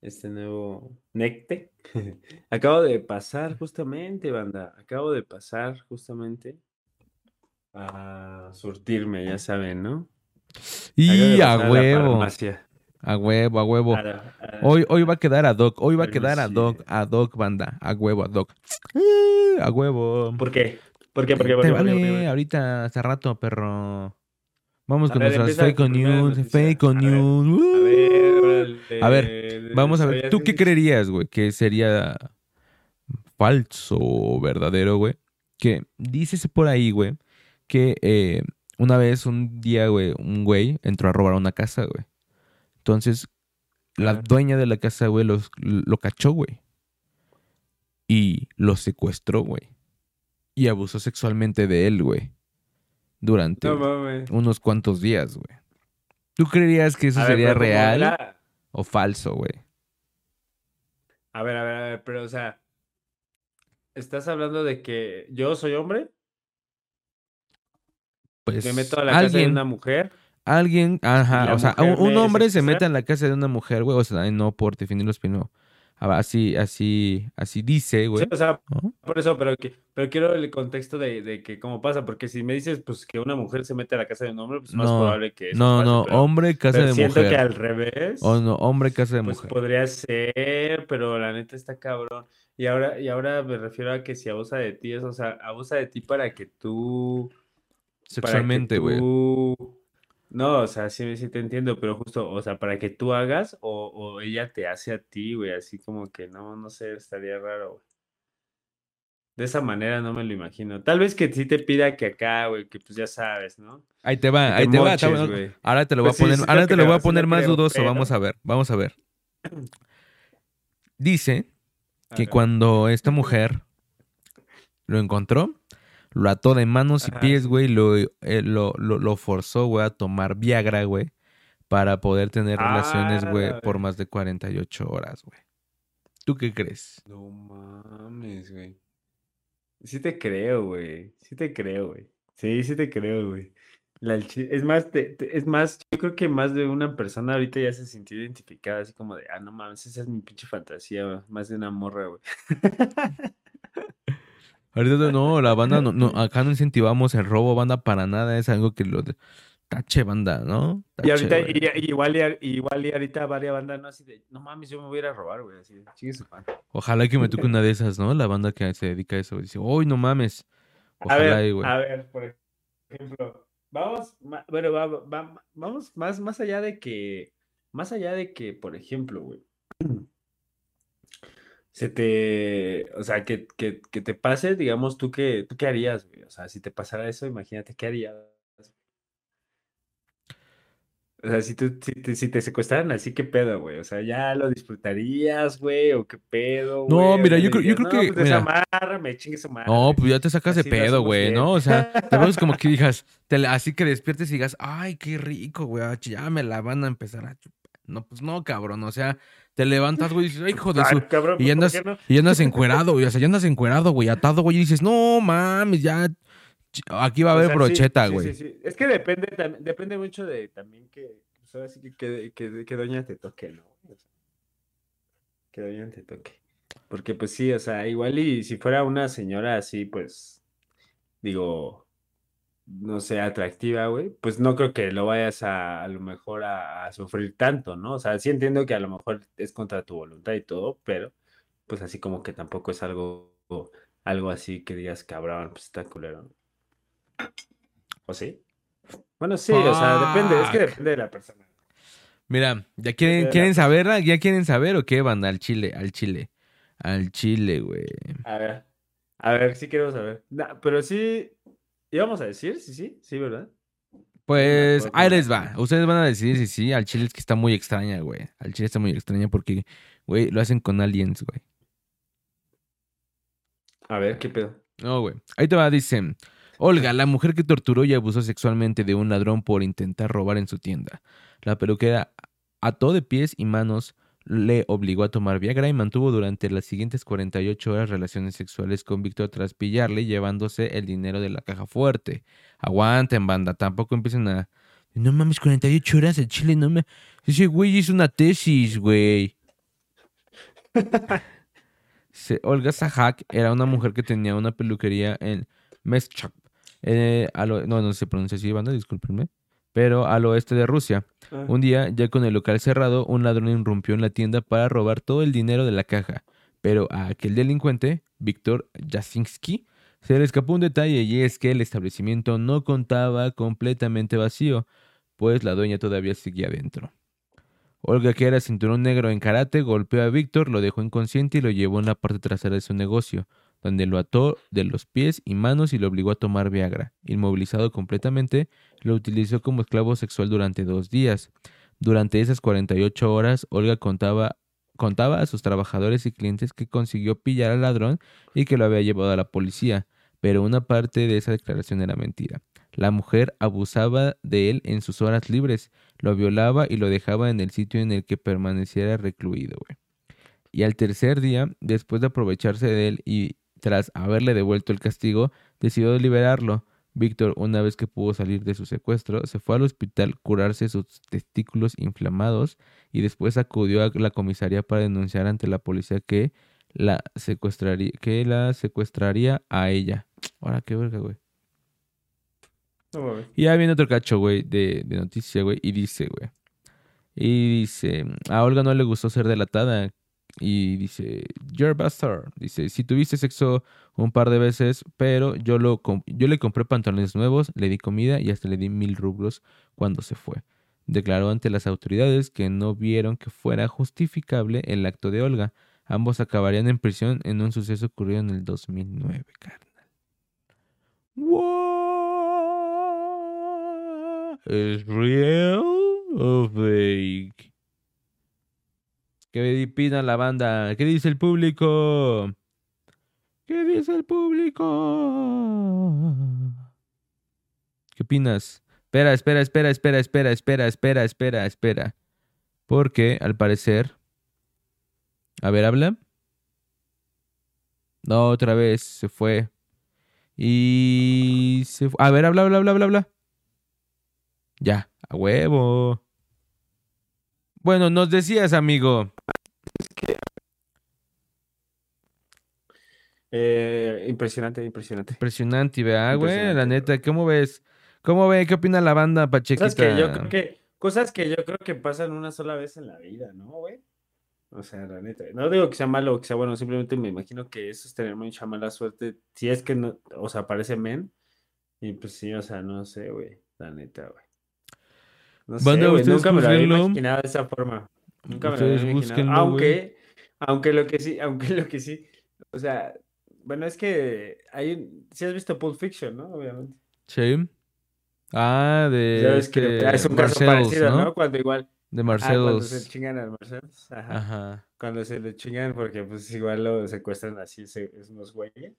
Este nuevo Necte. Acabo de pasar justamente, banda. Acabo de pasar justamente a surtirme, ya saben, ¿no? Y a huevo. A huevo, a huevo. A la- a- Hoy, hoy va a quedar a Doc. Hoy va a quedar a. Doc. A Doc, banda. A huevo, a Doc. A huevo. ¿Por qué? ¿Por qué? ¿Por qué? ¿Por Te qué? ¿Por qué? ¿Por qué? vale, ¿Por qué? ahorita, hace rato, perro. Vamos con ver, nuestras fake news, fake news. A ver, A ver, Vamos a ver, ¿sabías ¿tú qué creerías, güey? Que sería falso o verdadero, güey. Que dícese por ahí, güey, que eh, una vez, un día, güey, un güey entró a robar una casa, güey. Entonces, la dueña de la casa, güey, los- lo cachó, güey. Y lo secuestró, güey. Y abusó sexualmente de él, güey. Durante No unos cuantos días, güey. ¿Tú creerías que eso A sería pero ¿cómo real era? O falso, güey? A ver, a ver, a ver, pero o sea, ¿estás hablando de que yo soy hombre? Pues Me meto a la casa de alguien, una mujer. alguien, ajá, o sea, un, hombre se mete en la casa de una mujer, güey, o sea, no por definirlos, pero ah, así, así, así dice, Sí, güey. o sea, ¿no? por eso, pero, que, pero quiero el contexto de, de que cómo pasa, porque si me dices pues que una mujer se mete a la casa de un hombre, pues más No, probable que eso No, pase, no, pero, hombre, casa pero de siento mujer. que al revés, O no, hombre, casa de pues mujer. podría ser, pero la neta está cabrón. Y ahora, y ahora me refiero a que si abusa de ti, es, o sea, abusa de ti para que tú Sexualmente, güey. tú- No, o sea, sí, sí te entiendo, pero justo, o sea, para que tú hagas o, o ella te hace a ti, güey, así como que no, no sé, estaría raro, güey. De esa manera no me lo imagino. Tal vez que sí te pida que acá, güey, que pues ya sabes, ¿no? Ahí te va, Que ahí te te va. güey. Ahora te lo voy Pues a poner, sí ahora te lo voy a poner más creo, dudoso. pero- Vamos a ver, vamos a ver. Dice que cuando esta mujer lo encontró, lo ató de manos y pies, güey, lo, eh, lo, lo, lo forzó, güey, a tomar Viagra, güey, para poder tener relaciones, Ah, güey, por más de 48 horas, güey. ¿Tú qué crees? No mames, güey. Sí te creo, güey. Sí te creo, güey. Sí, sí te creo, güey. La es más, te- te- es más, yo creo que más de una persona ahorita ya se sintió identificada, así como de, ah, no mames, esa es mi pinche fantasía, güey, Más de una morra, güey. Ahorita no, la banda, no, no, acá no incentivamos el robo, banda, para nada, es algo que lo... de- Tache, banda, ¿no? Y ahorita, y, y igual, y, a- igual y ahorita varias bandas, ¿no? Así de, no mames, yo me voy a ir a robar, güey, así, de, su madre. Ojalá que me toque una de esas, ¿no? La banda que se dedica a eso. güey. Dice, uy, no mames. A Ojalá ver, y, güey. a ver, por ejemplo, vamos, bueno, va- va- vamos más, más allá de que, más allá de que, por ejemplo, güey, se te, o sea, que, que, que te pase, digamos, tú qué, tú qué harías, güey, o sea, si te pasara eso, imagínate, ¿qué harías? O sea, si, tú, si, te, si te secuestraran así, ¿qué pedo, güey? O sea, ¿ya lo disfrutarías, güey? ¿O qué pedo, No, mira, yo creo- yo creo "No, que- pues mira. desamárrame, chingue su madre"? No, pues ya te sacas de Así pedo, güey. ¿no? O sea, te ves como que digas, te así que despiertes y digas, ay, qué rico, güey, ah, ya me la van a empezar a chupar. No, pues no, cabrón, o sea, te levantas, güey, y dices, ay, hijo de Ay, su... cabrón, Y pues, ¿por andas, no? y andas encuerado, güey, o sea, ya andas encuerado, güey, atado, güey, y dices, no, mames, ya, aquí va a O haber sea, sí, brocheta, sí, güey. sí, sí. Es que depende, depende mucho de también que, pues ahora sí que, que, que, que doña te toque, ¿no? O sea, que doña te toque. Porque pues sí, o sea, igual y si fuera una señora así, pues, digo, no sé, atractiva, güey, pues no creo que lo vayas a, a lo mejor a, a sufrir tanto, ¿no? O sea, sí entiendo que a lo mejor es contra tu voluntad y todo, pero pues así como que tampoco es algo, algo así que digas, cabrón, pues está culero. ¿O sí? Bueno, sí, o sea, depende, es que depende de la persona. Mira, ¿ya quieren, quieren saber? ¿Ya quieren saber o qué, banda? Al chile, al chile. Al chile, güey. A ver, a ver, sí queremos saber. Nah, pero sí, íbamos a decir, sí, sí, sí, ¿verdad? Pues ahí les va. Ustedes van a decidir si sí. Al chile es que está muy extraña, güey. Al chile está muy extraña porque, güey, lo hacen con aliens, güey. A ver, ¿qué pedo? No, güey. Ahí te va, dice. Olga, la mujer que torturó y abusó sexualmente de un ladrón por intentar robar en su tienda. La peluquera ató de pies y manos, le obligó a tomar Viagra y mantuvo durante las siguientes 48 horas relaciones sexuales con Víctor tras pillarle llevándose el dinero de la caja fuerte. Aguanten, banda, tampoco empiecen a... No mames, 48 horas el chile, no me... Ese güey hizo una tesis, güey. Se- Olga Sahak era una mujer que tenía una peluquería en Meschak. eh, no, no se pronuncia así, banda, discúlpenme. Pero al oeste de Rusia. Ah, Un día, ya con el local cerrado, un ladrón irrumpió en la tienda para robar todo el dinero de la caja. Pero a aquel delincuente, Víctor Jasinski, se le escapó un detalle y es que el establecimiento no contaba completamente vacío, pues la dueña todavía seguía dentro. Olga, que era cinturón negro en karate, golpeó a Víctor, lo dejó inconsciente y lo llevó en la parte trasera de su negocio, donde lo ató de los pies y manos y lo obligó a tomar Viagra. Inmovilizado completamente, lo utilizó como esclavo sexual durante dos días. Durante esas 48 horas, Olga contaba, contaba a sus trabajadores y clientes que consiguió pillar al ladrón y que lo había llevado a la policía, pero una parte de esa declaración era mentira. La mujer abusaba de él en sus horas libres, lo violaba y lo dejaba en el sitio en el que permaneciera recluido. Y al tercer día, después de aprovecharse de él y tras haberle devuelto el castigo, decidió liberarlo. Víctor, una vez que pudo salir de su secuestro, se fue al hospital curarse sus testículos inflamados y después acudió a la comisaría para denunciar ante la policía que la secuestraría, que la secuestraría a ella. Ahora qué verga, güey. no. Y ya viene otro cacho, güey, de, de noticia, güey, y dice, güey. Y dice, a Olga no le gustó ser delatada. Y dice, you're a bastard. Dice, si tuviste sexo un par de veces, pero yo, lo yo le compré pantalones nuevos, le di comida y hasta le di mil rublos cuando se fue. Declaró ante las autoridades que no vieron que fuera justificable el acto de Olga. Ambos acabarían en prisión en un suceso ocurrido en el 2009, carnal. What? ¿Es real o fake? ¿Qué opina la banda? ¿Qué dice el público? ¿Qué dice el público? ¿Qué opinas? Espera, espera, espera, espera, espera, espera, espera, espera, espera. Porque, al parecer... A ver, habla. No, otra vez se fue. Y se fu- A ver, habla, habla, habla, habla, habla. Ya, a huevo. Bueno, nos decías, amigo. Eh, impresionante, impresionante. Impresionante, ¿verdad, güey? La neta, ¿cómo ves? ¿Cómo ve? ¿Qué opina la banda, Pachequita? Cosas que yo creo que, cosas que yo creo que pasan una sola vez en la vida, ¿no, güey? O sea, la neta. No digo que sea malo o que sea bueno, simplemente me imagino que eso es tener mucha mala suerte. Si es que no, o sea, parece men. Y pues sí, o sea, no sé, güey. La neta, güey. No sé, Banda, güey. ustedes Nunca me lo había imaginado de esa forma. Nunca me lo había imaginado. Aunque, aunque lo que sí, aunque lo que sí. O sea, bueno, es que hay un, si has visto Pulp Fiction, ¿no? Obviamente. Sí. Ah, de Ya ves que este, es un caso parecido, ¿no? ¿no? Cuando igual. De Ah, cuando se Marcelos. chingan al Marcelos. Ajá. Ajá. Cuando se le chingan porque pues igual lo secuestran así se, unos güeyes.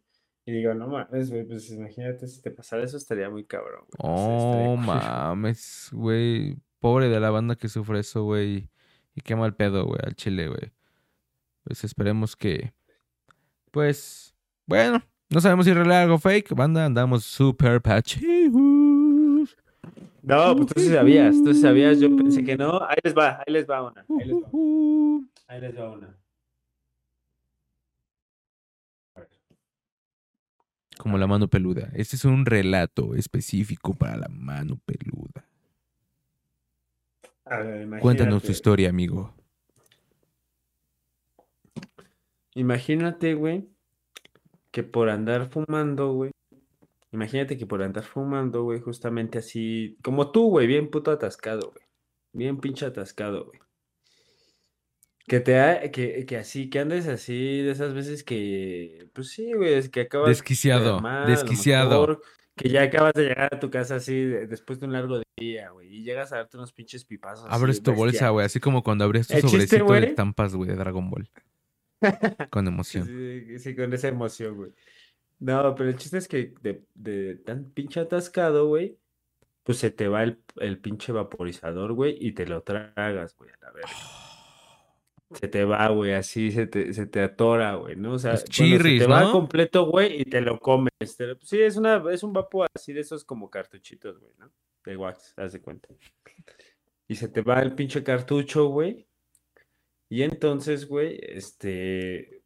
Y digo, no mames, güey, pues imagínate si te pasara eso estaría muy cabrón, güey. O sea, estaría Oh, mames, güey. Pobre de la banda que sufre eso, güey. Y qué mal pedo, güey, al chile, güey. Pues esperemos que. Pues. Bueno, no sabemos si real algo fake. Banda, andamos super pachijos. No, pues tú sí sabías, tú sí sabías, yo pensé que no. Ahí les va, ahí les va una, ahí les va, Ujujú. ahí les va una. Como la mano peluda. Este es un relato específico para la mano peluda. Ver, Cuéntanos tu historia, amigo. Imagínate, güey, que por andar fumando, güey. Imagínate que por andar fumando, güey, justamente así, como tú, güey, bien puto atascado, güey. Bien pinche atascado, güey. Que te ha- que, que así, que andes así de esas veces que, pues sí, güey, es que acabas de Desquiciado, a lo desquiciado. mejor, que ya acabas de llegar a tu casa así de- después de un largo día, güey, y llegas a darte unos pinches pipazos así, Abres tu bolsa, güey. Así como cuando abrías tu El chiste, sobrecito de estampas, güey, de Dragon Ball. Con emoción. Sí, sí, con esa emoción, güey. No, pero el chiste es que de, de tan pinche atascado, güey, pues se te va el, el pinche vaporizador, güey, y te lo tragas, güey, a la verga. Se te va, güey, así se te, se te atora, güey, ¿no? O sea, Los bueno, chirris, se te va completo, güey, y te lo comes. Te lo- sí, es una, es un vapo así de esos como cartuchitos, güey, ¿no? De wax, haz de cuenta. Y se te va el pinche cartucho, güey. Y entonces, güey, este,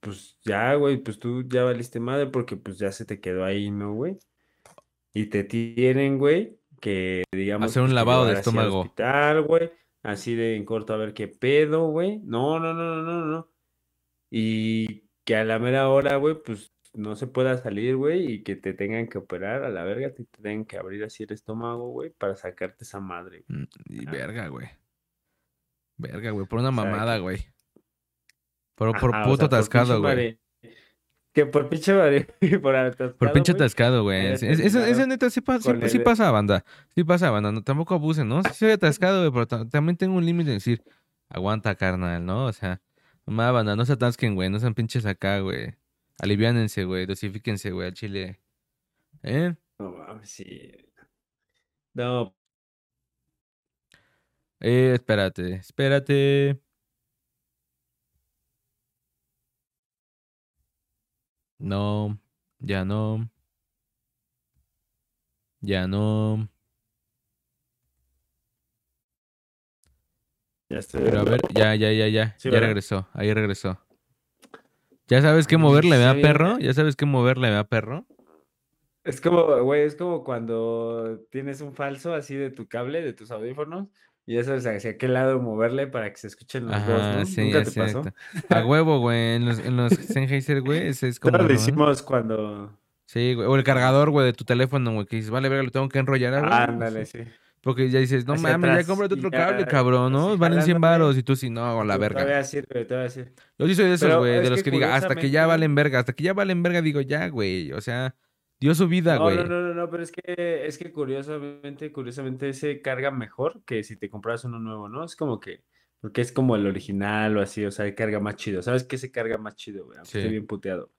pues ya, güey, pues tú ya valiste madre porque pues ya se te quedó ahí, ¿no, güey? Y te tienen, güey, que digamos Hacer un pues, lavado de estómago. hospital, güey, así de en corto a ver qué pedo, güey. No, no, no, no, no, no. Y que a la mera hora, güey, pues no se pueda salir, güey, y que te tengan que operar a la verga, te tengan que abrir así el estómago, güey, para sacarte esa madre. güey. Mm, Y verga, güey. Verga, güey. Por una O sea, mamada, güey. Por, por Ajá, o puto sea, por atascado, güey. Que por pinche por atascado, Por pinche atascado, güey. haya Es- es- neta sí, pa- sí- sí pasa, banda. Sí pasa, banda. No, tampoco abusen, ¿no? Sí soy atascado, güey, pero ta- también tengo un límite de decir, aguanta, carnal, ¿no? O sea, mamá, banda, no se atasquen, güey. No sean pinches acá, güey. Aliviánense, güey. Dosifíquense, güey, al chile. ¿Eh? No mames, sí. No, Eh, espérate, espérate. No, ya no. Ya no. ya estoy. Pero a ver, ya, ya, ya, ya. Sí, ya ¿verdad? regresó, ahí regresó. ¿Ya sabes qué moverle, sí, ¿verdad, sí, perro? ¿Ya sabes qué moverle, ¿verdad, perro? Es como, güey, es como cuando tienes un falso así de tu cable, de tus audífonos, y ya sabes hacia qué lado moverle para que se escuchen los dos, Ajá, ¿no? sí, ¿Nunca te pasó? A huevo, güey. En los, en los Sennheiser, güey, ese es como. Todos lo hicimos cuando... Sí, güey. O el cargador, güey, de tu teléfono, güey, que dices, vale, verga, lo tengo que enrollar. güey. Ándale, sí. Porque ya dices, no Hacia mames, ya cómprate otro cable, cabrón, ¿no? así Valen 100 jalándole. varos y tú sí, no, a la verga. Todavía sirve, todavía sirve. Yo sí soy de esos, güey, de es los que que diga, hasta que ya valen verga, hasta que ya valen verga, digo, ya, güey, o sea, dio su vida, güey. no, no, no, no, pero es que, es que curiosamente, curiosamente ese carga mejor que si te compras uno nuevo, ¿no? Es como que, porque es como el original o así, o sea, carga más chido. ¿Sabes qué se carga más chido, güey? Aunque Sí. esté bien puteado.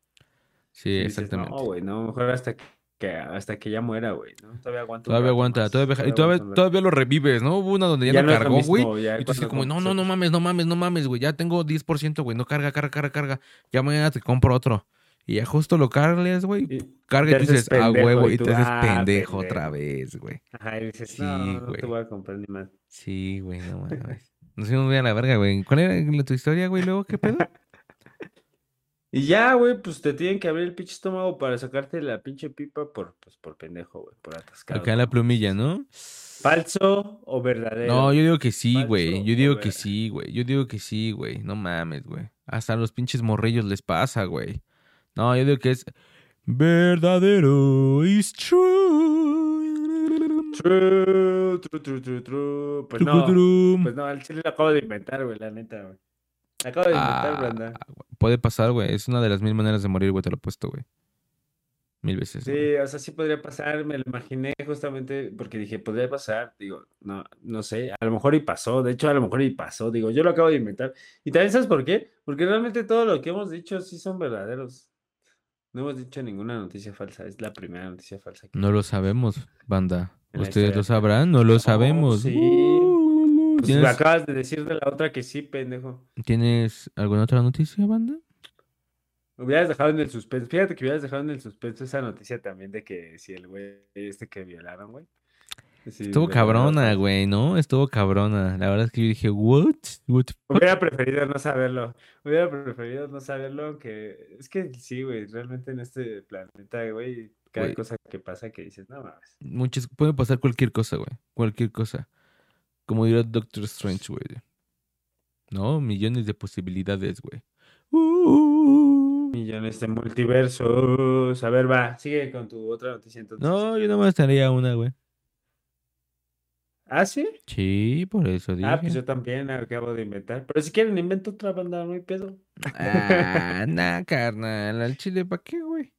Sí, Y dices, exactamente. No, güey, no, mejor hasta que, hasta que ya muera, güey, ¿no? Todavía aguanta Todavía aguanta, más, todavía, y todavía todavía, todavía lo revives, ¿no? Hubo una donde ya, Ya no no cargó, güey. Y tú dices como, no, no, no mames, no mames, no mames, güey. Ya tengo 10%, güey. No carga, carga, carga, carga. Ya mañana te compro otro. Y ya justo lo cargas, güey. Carga y tú dices, ah, huevo. y tú, te haces "Ah, pendejo otra pendejo". vez, güey. Ajá, y dices, Sí, no, no te voy a comprar ni más. Sí, güey, no mames. Nos fuimos muy a la verga, güey. ¿Cuál era tu historia, güey? Luego, ¿qué pedo? Y ya, güey, pues te tienen que abrir el pinche estómago para sacarte la pinche pipa por, pues, por pendejo, güey, por atascado. Acá en la plumilla, ¿no? ¿Falso o verdadero? No, yo digo que sí, güey. Yo digo que sí, güey. Yo digo que sí, güey. No mames, güey. Hasta a los pinches morrillos les pasa, güey. No, yo digo que es verdadero. Is true. True, true, true, true, true. Pues no, pues no, el chile lo acabo de inventar, güey, la neta, güey. Lo acabo de inventar, Ah, Puede pasar, güey. Es una de las mil maneras de morir, güey. Te lo he puesto, güey. Mil veces. güey. Sí, o sea, sí podría pasar, me lo imaginé justamente porque dije, podría pasar, digo, no, no sé, a lo mejor y pasó, de hecho, a lo mejor y pasó, digo, yo lo acabo de inventar. ¿Y también sabes por qué? Porque realmente todo lo que hemos dicho sí son verdaderos. No hemos dicho ninguna noticia falsa, es la primera noticia falsa que... No lo sabemos, banda. ¿Ustedes lo sabrán? No lo sabemos. sí. Uh, Pues ¿Tienes, acabas de decir de la otra que sí, pendejo. ¿Tienes alguna otra noticia, banda? Hubieras dejado en el suspenso, fíjate que hubieras dejado en el suspenso esa noticia también de que si el güey este que violaron, güey. Sí, Estuvo cabrona, güey, ¿no? Estuvo cabrona. La verdad es que yo dije, ¿what? Hubiera preferido no saberlo. Hubiera preferido no saberlo, aunque es que sí, güey, realmente en este planeta, güey, cada cosa que pasa que dices, no mames. Muchas, puede pasar cualquier cosa, güey. Cualquier cosa. Como dirá Doctor Strange, güey. No, millones de posibilidades, güey. Uh. Millones de multiversos. A ver, va, sigue con tu otra noticia entonces. No, yo nomás estaría una, güey. ¿Ah, sí? Sí, por eso dije. Ah, pues yo también acabo de inventar. Pero si quieren, invento otra banda, no hay pedo. Ah, nah, carnal. Al chile, ¿para qué, güey?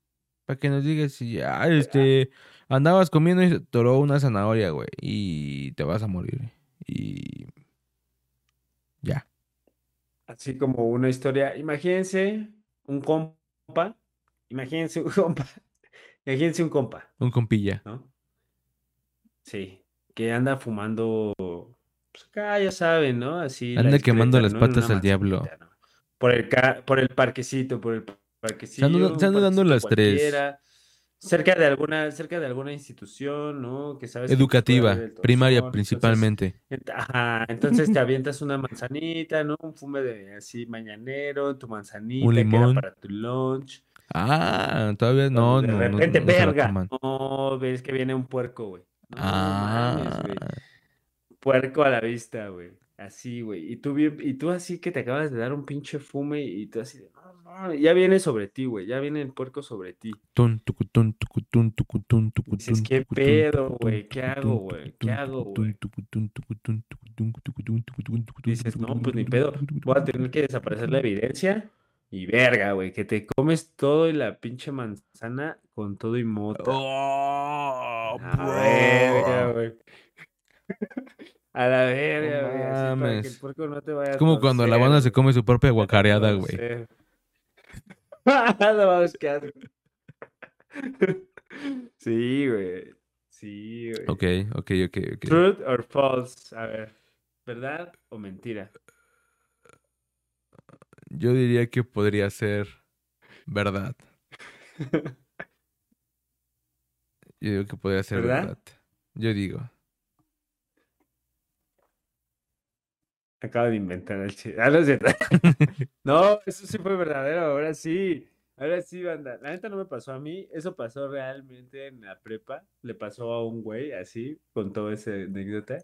Para que nos digas si ya, este, andabas comiendo y atoró una zanahoria, güey. Y te vas a morir. Y. Ya. Así como una historia. Imagínense un compa. Imagínense un compa. Imagínense un compa, Un compilla. ¿no? Sí. Que anda fumando. Pues acá ya saben, ¿no? Así. la Anda quemando las patas al diablo. Por el, ca- por el parquecito, por el un se anda dando parquecito las tres. Cerca de alguna, cerca de alguna institución, ¿no? Que sabes Educativa, primaria entonces- principalmente. Ent- Ajá, entonces te avientas una manzanita, ¿no? Un fume de así mañanero, tu manzanita, que era limón. para tu lunch. Ah, todavía no, de no, no, repente, no verga. No, ves que viene un puerco, güey. No mames, Ah, güey. Puerco a la vista, güey. Así, güey. Y tú y tú así que te acabas de dar un pinche fume y tú así de, ya viene sobre ti, güey. Ya viene el puerco sobre ti. Dices, ¿qué pedo, güey? ¿Qué hago, güey? ¿Qué hago, güey? Dices, no, pues ni pedo. Voy a tener que desaparecer la evidencia. Y verga, güey, que te comes todo y la pinche manzana con todo y mota. Oh, la verga, bro. güey. A la verga, güey. para que el puerco no te vaya Es como cuando la banda se come su propia guacareada, güey. no asco. Sí, güey. Sí, güey. Ok, ok, ok, ok. Truth or false. A ver, ¿verdad o mentira? Yo diría que podría ser verdad. Yo digo que podría ser ¿Verdad? verdad. Yo digo. Acabo de inventar el chiste. Ah, no es cierto. No, eso sí fue verdadero. Ahora sí. Ahora sí, banda. La neta no me pasó a mí. Eso pasó realmente en la prepa. Le pasó a un güey así, con toda esa anécdota.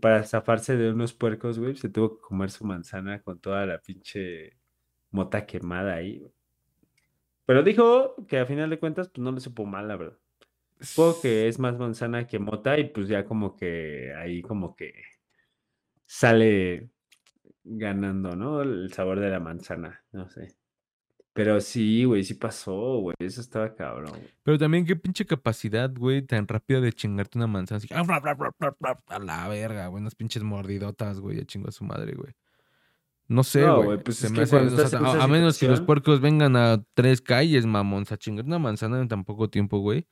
Para zafarse de unos puercos, güey, se tuvo que comer su manzana con toda la pinche mota quemada ahí. Pero dijo que a final de cuentas, pues no le supo mal, la verdad. Supongo que es más manzana que mota y pues ya como que ahí como que sale ganando, ¿no? El sabor de la manzana, no sé. Pero sí, güey, sí pasó, güey, eso estaba cabrón. güey. Pero también qué pinche capacidad, güey, tan rápida de chingarte una manzana. Así, ah, bla, bla, bla, a la verga, güey. Unas pinches mordidotas, güey. Ya chingo a su madre, güey. No sé, No, güey. güey, pues se es me que hace- cuando o sea, estás en a, esa a menos que los situación- puercos vengan a tres calles, mamón. O sea, chingar una manzana en tan poco tiempo, güey.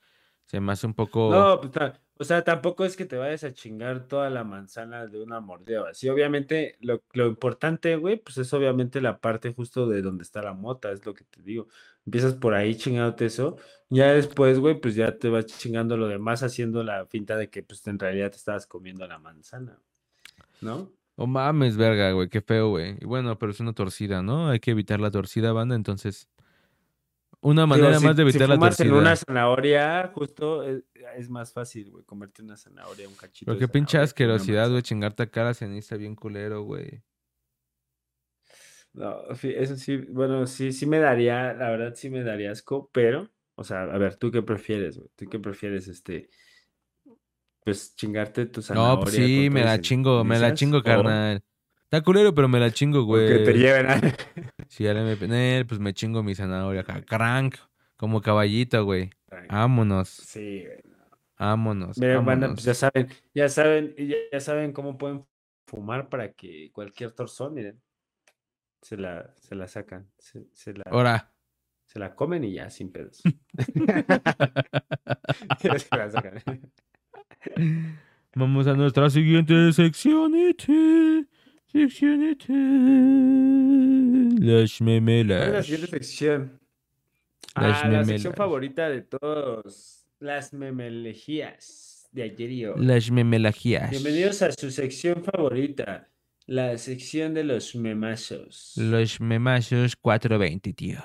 Se me hace un poco. No, pues, ta- o sea, tampoco es que te vayas a chingar toda la manzana de una mordida. Sí, obviamente, lo, lo importante, güey, pues es obviamente la parte justo de donde está la mota, es lo que te digo. Empiezas por ahí chingándote eso, ya después, güey, pues ya te vas chingando lo demás haciendo la finta de que, pues, en realidad te estabas comiendo la manzana, ¿no? Oh mames, verga, güey. Qué feo, güey. Y bueno, pero es una torcida, ¿no? Hay que evitar la torcida, banda. Entonces, una Digo, manera si, más de si evitar la fumas en una zanahoria, justo es, es más fácil, güey, comerte una zanahoria, un cachito Pero qué pinche asquerosidad, güey, chingarte acá la ceniza bien culero, güey. No, eso sí, bueno, sí, sí me daría, la verdad sí me daría asco, pero, o sea, a ver, ¿tú qué prefieres, güey? ¿Tú qué prefieres, este, pues chingarte tu No, zanahoria pues sí, me la chingo, me la chingo, carnal. Está culero, pero me la chingo, o que te güey. lleven a... Si ya le me Nel, pues me chingo mi zanahoria acá. Crank, como caballito, güey. Vámonos, Sí, güey. vámonos, Miren, banda, vámonos. pues ya saben, ya saben, ya, ya saben cómo pueden fumar para que cualquier torzón, miren, se la, se la sacan, se, se la, Ahora, se la comen y ya, sin pedos. Se la sacan. vamos a nuestra siguiente sección. ete, Las ¿Cuál es la memelas. siguiente sección? Las ah, la sección memelas. favorita de todos. Las memelejías. de ayer y hoy. Las memelajías. Bienvenidos a su sección favorita, la sección de los memazos. Los memazos 420, tío.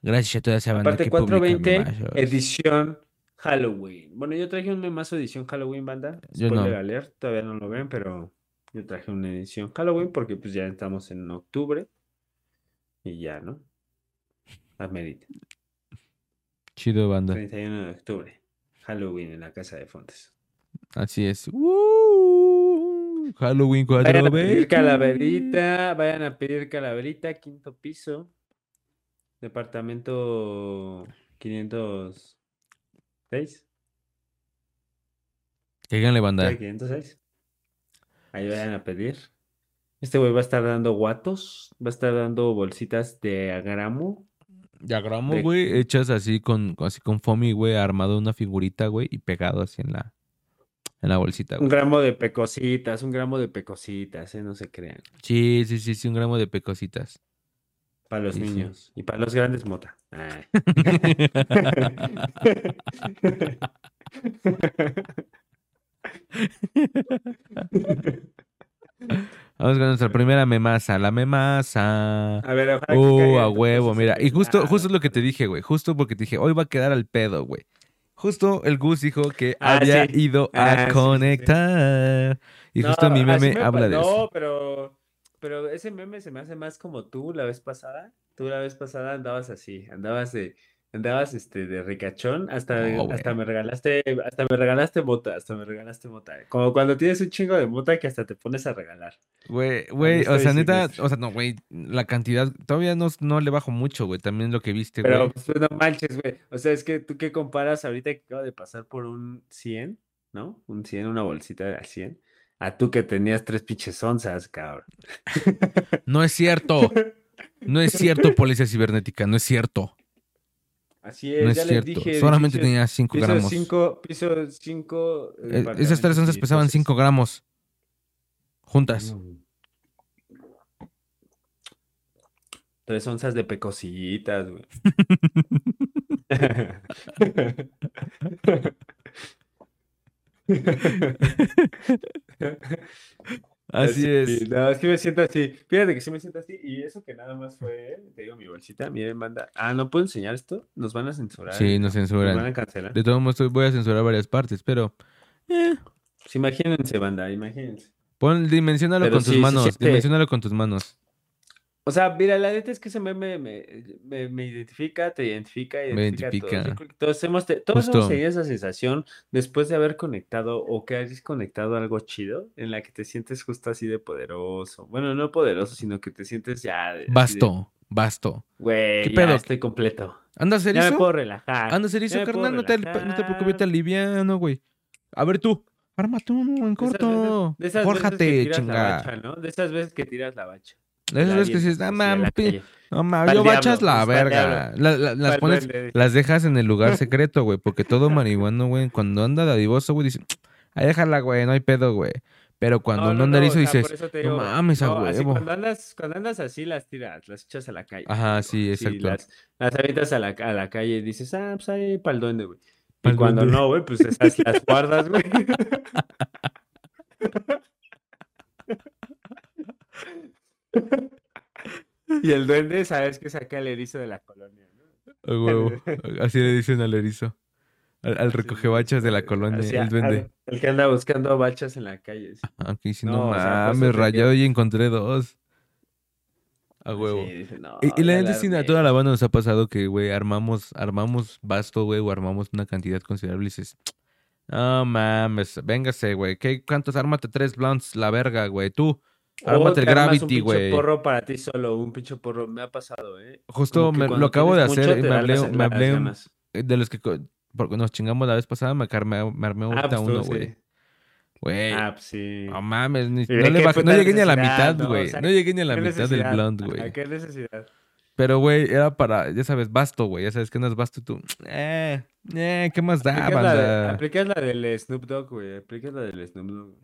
Gracias a toda esa banda Aparte, que publica 420, memazos. edición Halloween. Bueno, yo traje un memazo edición Halloween, banda. Yo Spoiler no. alert, todavía no lo ven, pero yo traje una edición Halloween porque pues ya estamos en octubre. Y ya, ¿no? Amerita. Chido, banda. 31 de octubre. Halloween en la casa de Fontes. Así es. ¡Uh! Halloween Vayan a 420. pedir calaverita, vayan a pedir calaverita, quinto piso. Departamento 506. Cáiganle, banda. ¿Sabe 506? Ahí vayan a pedir. Este güey va a estar dando guatos, va a estar dando bolsitas de a gramo. Diagramo, de- güey, hechas así con, así con foamy, güey, armado una figurita, güey, y pegado así en la, en la bolsita, Un gramo de pecositas, un gramo de pecositas, ¿eh? No se crean. Sí, sí, sí, sí, un gramo de pecositas. Para los Sí, sí. niños. Y para los grandes, mota. Vamos con nuestra primera memasa, la memasa. A ver, ojalá Uh, a huevo, mira. Y justo, justo es lo que te dije, güey. Justo porque te dije, hoy va a quedar al pedo, güey. Justo el Gus dijo que Ah, había sí. ido Ah, a sí, sí, sí. conectar. Y justo mi así meme me habla pa- de no, eso. pero, pero ese meme se me hace más como tú la vez pasada. Tú la vez pasada andabas así, andabas de, andabas este de ricachón, hasta, No, hasta me regalaste, hasta me regalaste mota, hasta me regalaste mota. Como cuando tienes un chingo de mota que hasta te pones a regalar. Güey, güey, o sea, neta, o sea, no, güey, la cantidad, todavía no, no le bajo mucho, güey, también lo que viste, Pero pues, no manches, güey. O sea, es que tú qué comparas ahorita que acabo de pasar por un 100, ¿no? Un 100, una bolsita de 100. A tú que tenías tres pinches onzas, cabrón. No es cierto, no es cierto, policía cibernética, no es cierto, Así es, no es ya les cierto. dije. Solamente edificio- tenía 5 Piso gramos. 5, piso 5. Eh, Esas tres onzas pesaban 5 gramos. Juntas. Tres onzas de pecositas, güey. Así es. Sí, No, es que me siento así. Fíjate que sí me siento así. Y eso que nada más fue, te digo, mi bolsita. Miren, manda. Ah, ¿no puedo enseñar esto? Nos van a censurar. Sí, nos Nos van censuran. a cancelar. De todos modos, voy a censurar varias partes, pero. eh, Pues imagínense, banda, imagínense. pon, dimensionalo Pero con tus sí, manos. siente- Dimensionalo con tus manos. O sea, mira, la neta es que ese meme me, me, me identifica, te identifica, identifica a todos. identifica. Yo creo que todos hemos, te- todos hemos tenido esa sensación después de haber conectado o que hayas conectado algo chido en la que te sientes justo así de poderoso. Bueno, no poderoso, sino que te sientes ya de- así de, Basto, basto. Güey, ¿Qué ya pedo? estoy completo. ¿Anda a hacer Ya me puedo relajar. Anda a hacer eso, me carnal. No te, no te preocupes, te aliviano, güey. A ver tú. Ármate uno en corto. veces- de esas veces que Fórjate, tiras la chinga. bacha, ¿no? De esas veces que tiras la bacha. Esas veces que dices, ah, a mames, no mames, Pa'l yo bachas la pa'l verga. La- la- las Pa'l pones, las dejas en el lugar secreto, güey, porque todo marihuano, güey, cuando anda dadivoso, güey, dice, ahí déjala, güey, no hay pedo, güey. Pero cuando no, anda erizo, o sea, dices, te no digo, mames, a no, así huevo. cuando andas, cuando andas así, las tiras, las echas a la calle. Ajá, sí, digo. exacto. las, las avientas a la, a la calle y dices, ah, pues ahí para el duende, güey. Y Pa'l cuando duende. no, güey, pues esas las guardas, güey. Y el duende, sabes que saca el erizo de la colonia, ¿no? A huevo. Así le dicen al erizo. Al, al Así, recogebachas de la colonia, el al- duende. El que anda buscando bachas en la calle. sí. Aquí sí, no, No, o sea, mames, rayado y encontré dos. A huevo. Sí, dice, no, Y, y la la sí, a toda la banda nos ha pasado que, güey, armamos, armamos basto, güey, o armamos una cantidad considerable y dices, no mames, véngase, güey, ¿qué, ¿cuántos? Ármate tres blunts, la verga, güey, tú, ármate el te armas un Gravity, pinche güey. porro para ti solo, un pinche porro. Me ha pasado, ¿eh? Justo me- lo acabo de hacer me hablé, me hablé un- de los que, porque nos chingamos la vez pasada, me, armé, me armé Ah, pues uno, sí. güey. Güey, Ah, pues sí. no mames, ni- ¿Y no, le bajé- no llegué ni a la mitad, no? O güey, sea, no llegué ni a la ¿Qué mitad del blunt, güey. ¿Qué necesidad? Pero, güey, era para, ya sabes, basto, güey. Ya sabes que no es basto y tú. Eh, eh, ¿qué más da, banda? aplicas la del Snoop Dogg, güey. Aplicas la del Snoop Dogg.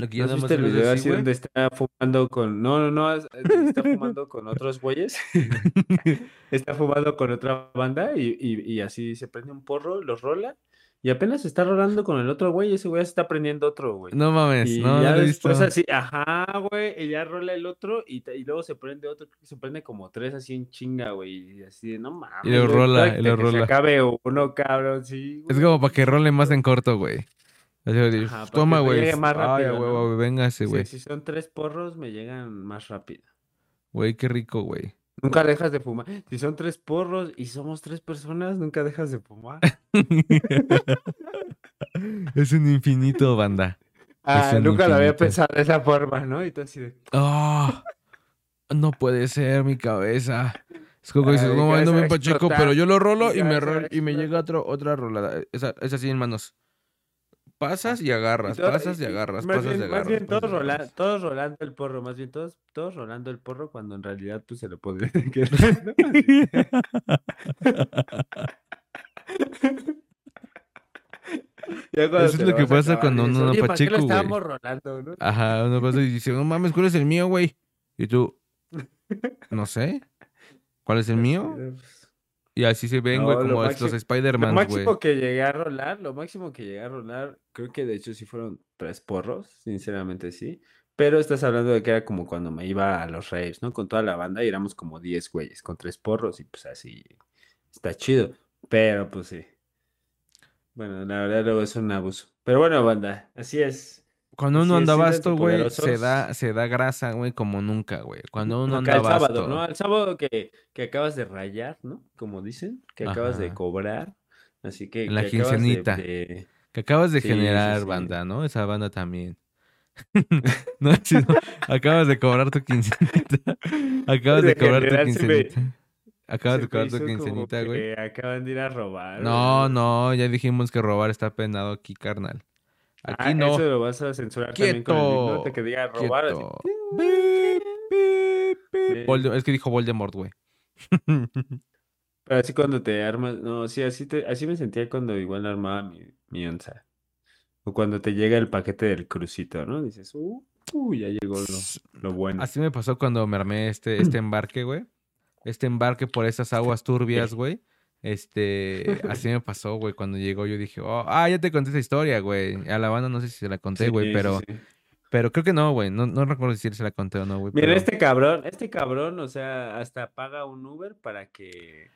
Lo que yo ¿No visto el es video así, donde está fumando con... No, no, no. es- Está fumando con otros güeyes. está fumando con otra banda y, y, y así se prende un porro, los rola Y apenas está rolando con el otro güey, ese güey se está prendiendo otro, güey. No mames, Y no, ya no lo he visto. después así, ajá, güey, y ya rola el otro y, y luego se prende otro, creo que se prende como tres así en chinga, güey, y así de, no mames. Y lo rola, y lo que rola. Se acabe uno, cabrón, sí, Es güey. como para que role más en corto, güey. Ajá, Toma, güey. Ay, güey, véngase, Sí, güey. si son tres porros, me llegan más rápido. Güey, qué rico, güey. Nunca dejas de fumar. Si son tres porros y somos tres personas, nunca dejas de fumar. es un infinito, banda. Ah, un nunca lo había pensado de esa forma, ¿no? Y tú así de... Ah, no puede ser mi cabeza. Es como que dices, Ay, no, no me explotar, pero yo lo rolo y me, y me llega otro, otra rolada. Esa, es así en manos. Pasas y agarras, todo- pasas y y- agarras, más pasas y agarras. Más bien todos, rola- todos rolando el porro, más bien todos, todos rolando el porro cuando en realidad tú se lo podrías quedar. Eso es lo que pasa acabar, cuando uno no "Oye, ¿para qué lo pacheco, güey?" estábamos rolando, ¿no? Ajá, uno pasa y dice, no mames, ¿cuál es el mío, güey? Y tú, no sé. ¿Cuál es el mío? Y así se ven, No, güey, lo como máximo- los Lo Spider-Man, güey. máximo que llegué a rolar, lo máximo que llegué a rolar, creo que de hecho sí fueron tres porros, sinceramente sí. Pero estás hablando de que era como cuando me iba a los raves, ¿no? Con toda la banda y éramos como 10 güeyes con tres porros y pues así está chido. Pero pues sí. Bueno, la verdad luego es un abuso. Pero bueno, banda, así es. Cuando uno es, anda basto, güey, se da, se da grasa, güey, como nunca, güey. Cuando uno Acá anda el sábado. ¿no? El sábado que, que acabas de rayar, ¿no? Como dicen, que acabas de cobrar. Así que, la que acabas de- quincenita. de- Que acabas de Sí, sí, generar sí. banda, ¿no? Esa banda también. no, sí, no. Acabas de cobrar tu quincenita. Acabas de De cobrar tu me- quincenita. Acabas de cobrar tu quincenita, güey. Acaban de ir a robar. No, güey. no, ya dijimos que robar está penado aquí, carnal. Aquí Ah, no. Eso lo vas a censurar también con el Quieto. himno, que diga robar. así. Quieto. Beep, beep, beep. Bien. Volde- Es que dijo Voldemort, güey. Pero así cuando te armas. No, sí, así, te, así me sentía cuando igual armaba mi, mi onza. O cuando te llega el paquete del crucito, ¿no? Dices, uh, uh, ya llegó lo, lo bueno. Así me pasó cuando me armé este, este embarque, güey. Este embarque por esas aguas turbias, güey. Este, así me pasó, güey. Cuando llegó yo dije, oh, ah, ya te conté esa historia, güey. A la banda no sé si se la conté, güey, sí, pero, sí. pero creo que no, güey. No, no recuerdo si se la conté o no, güey. Mira, pero- este cabrón, este cabrón, o sea, hasta paga un Uber para que.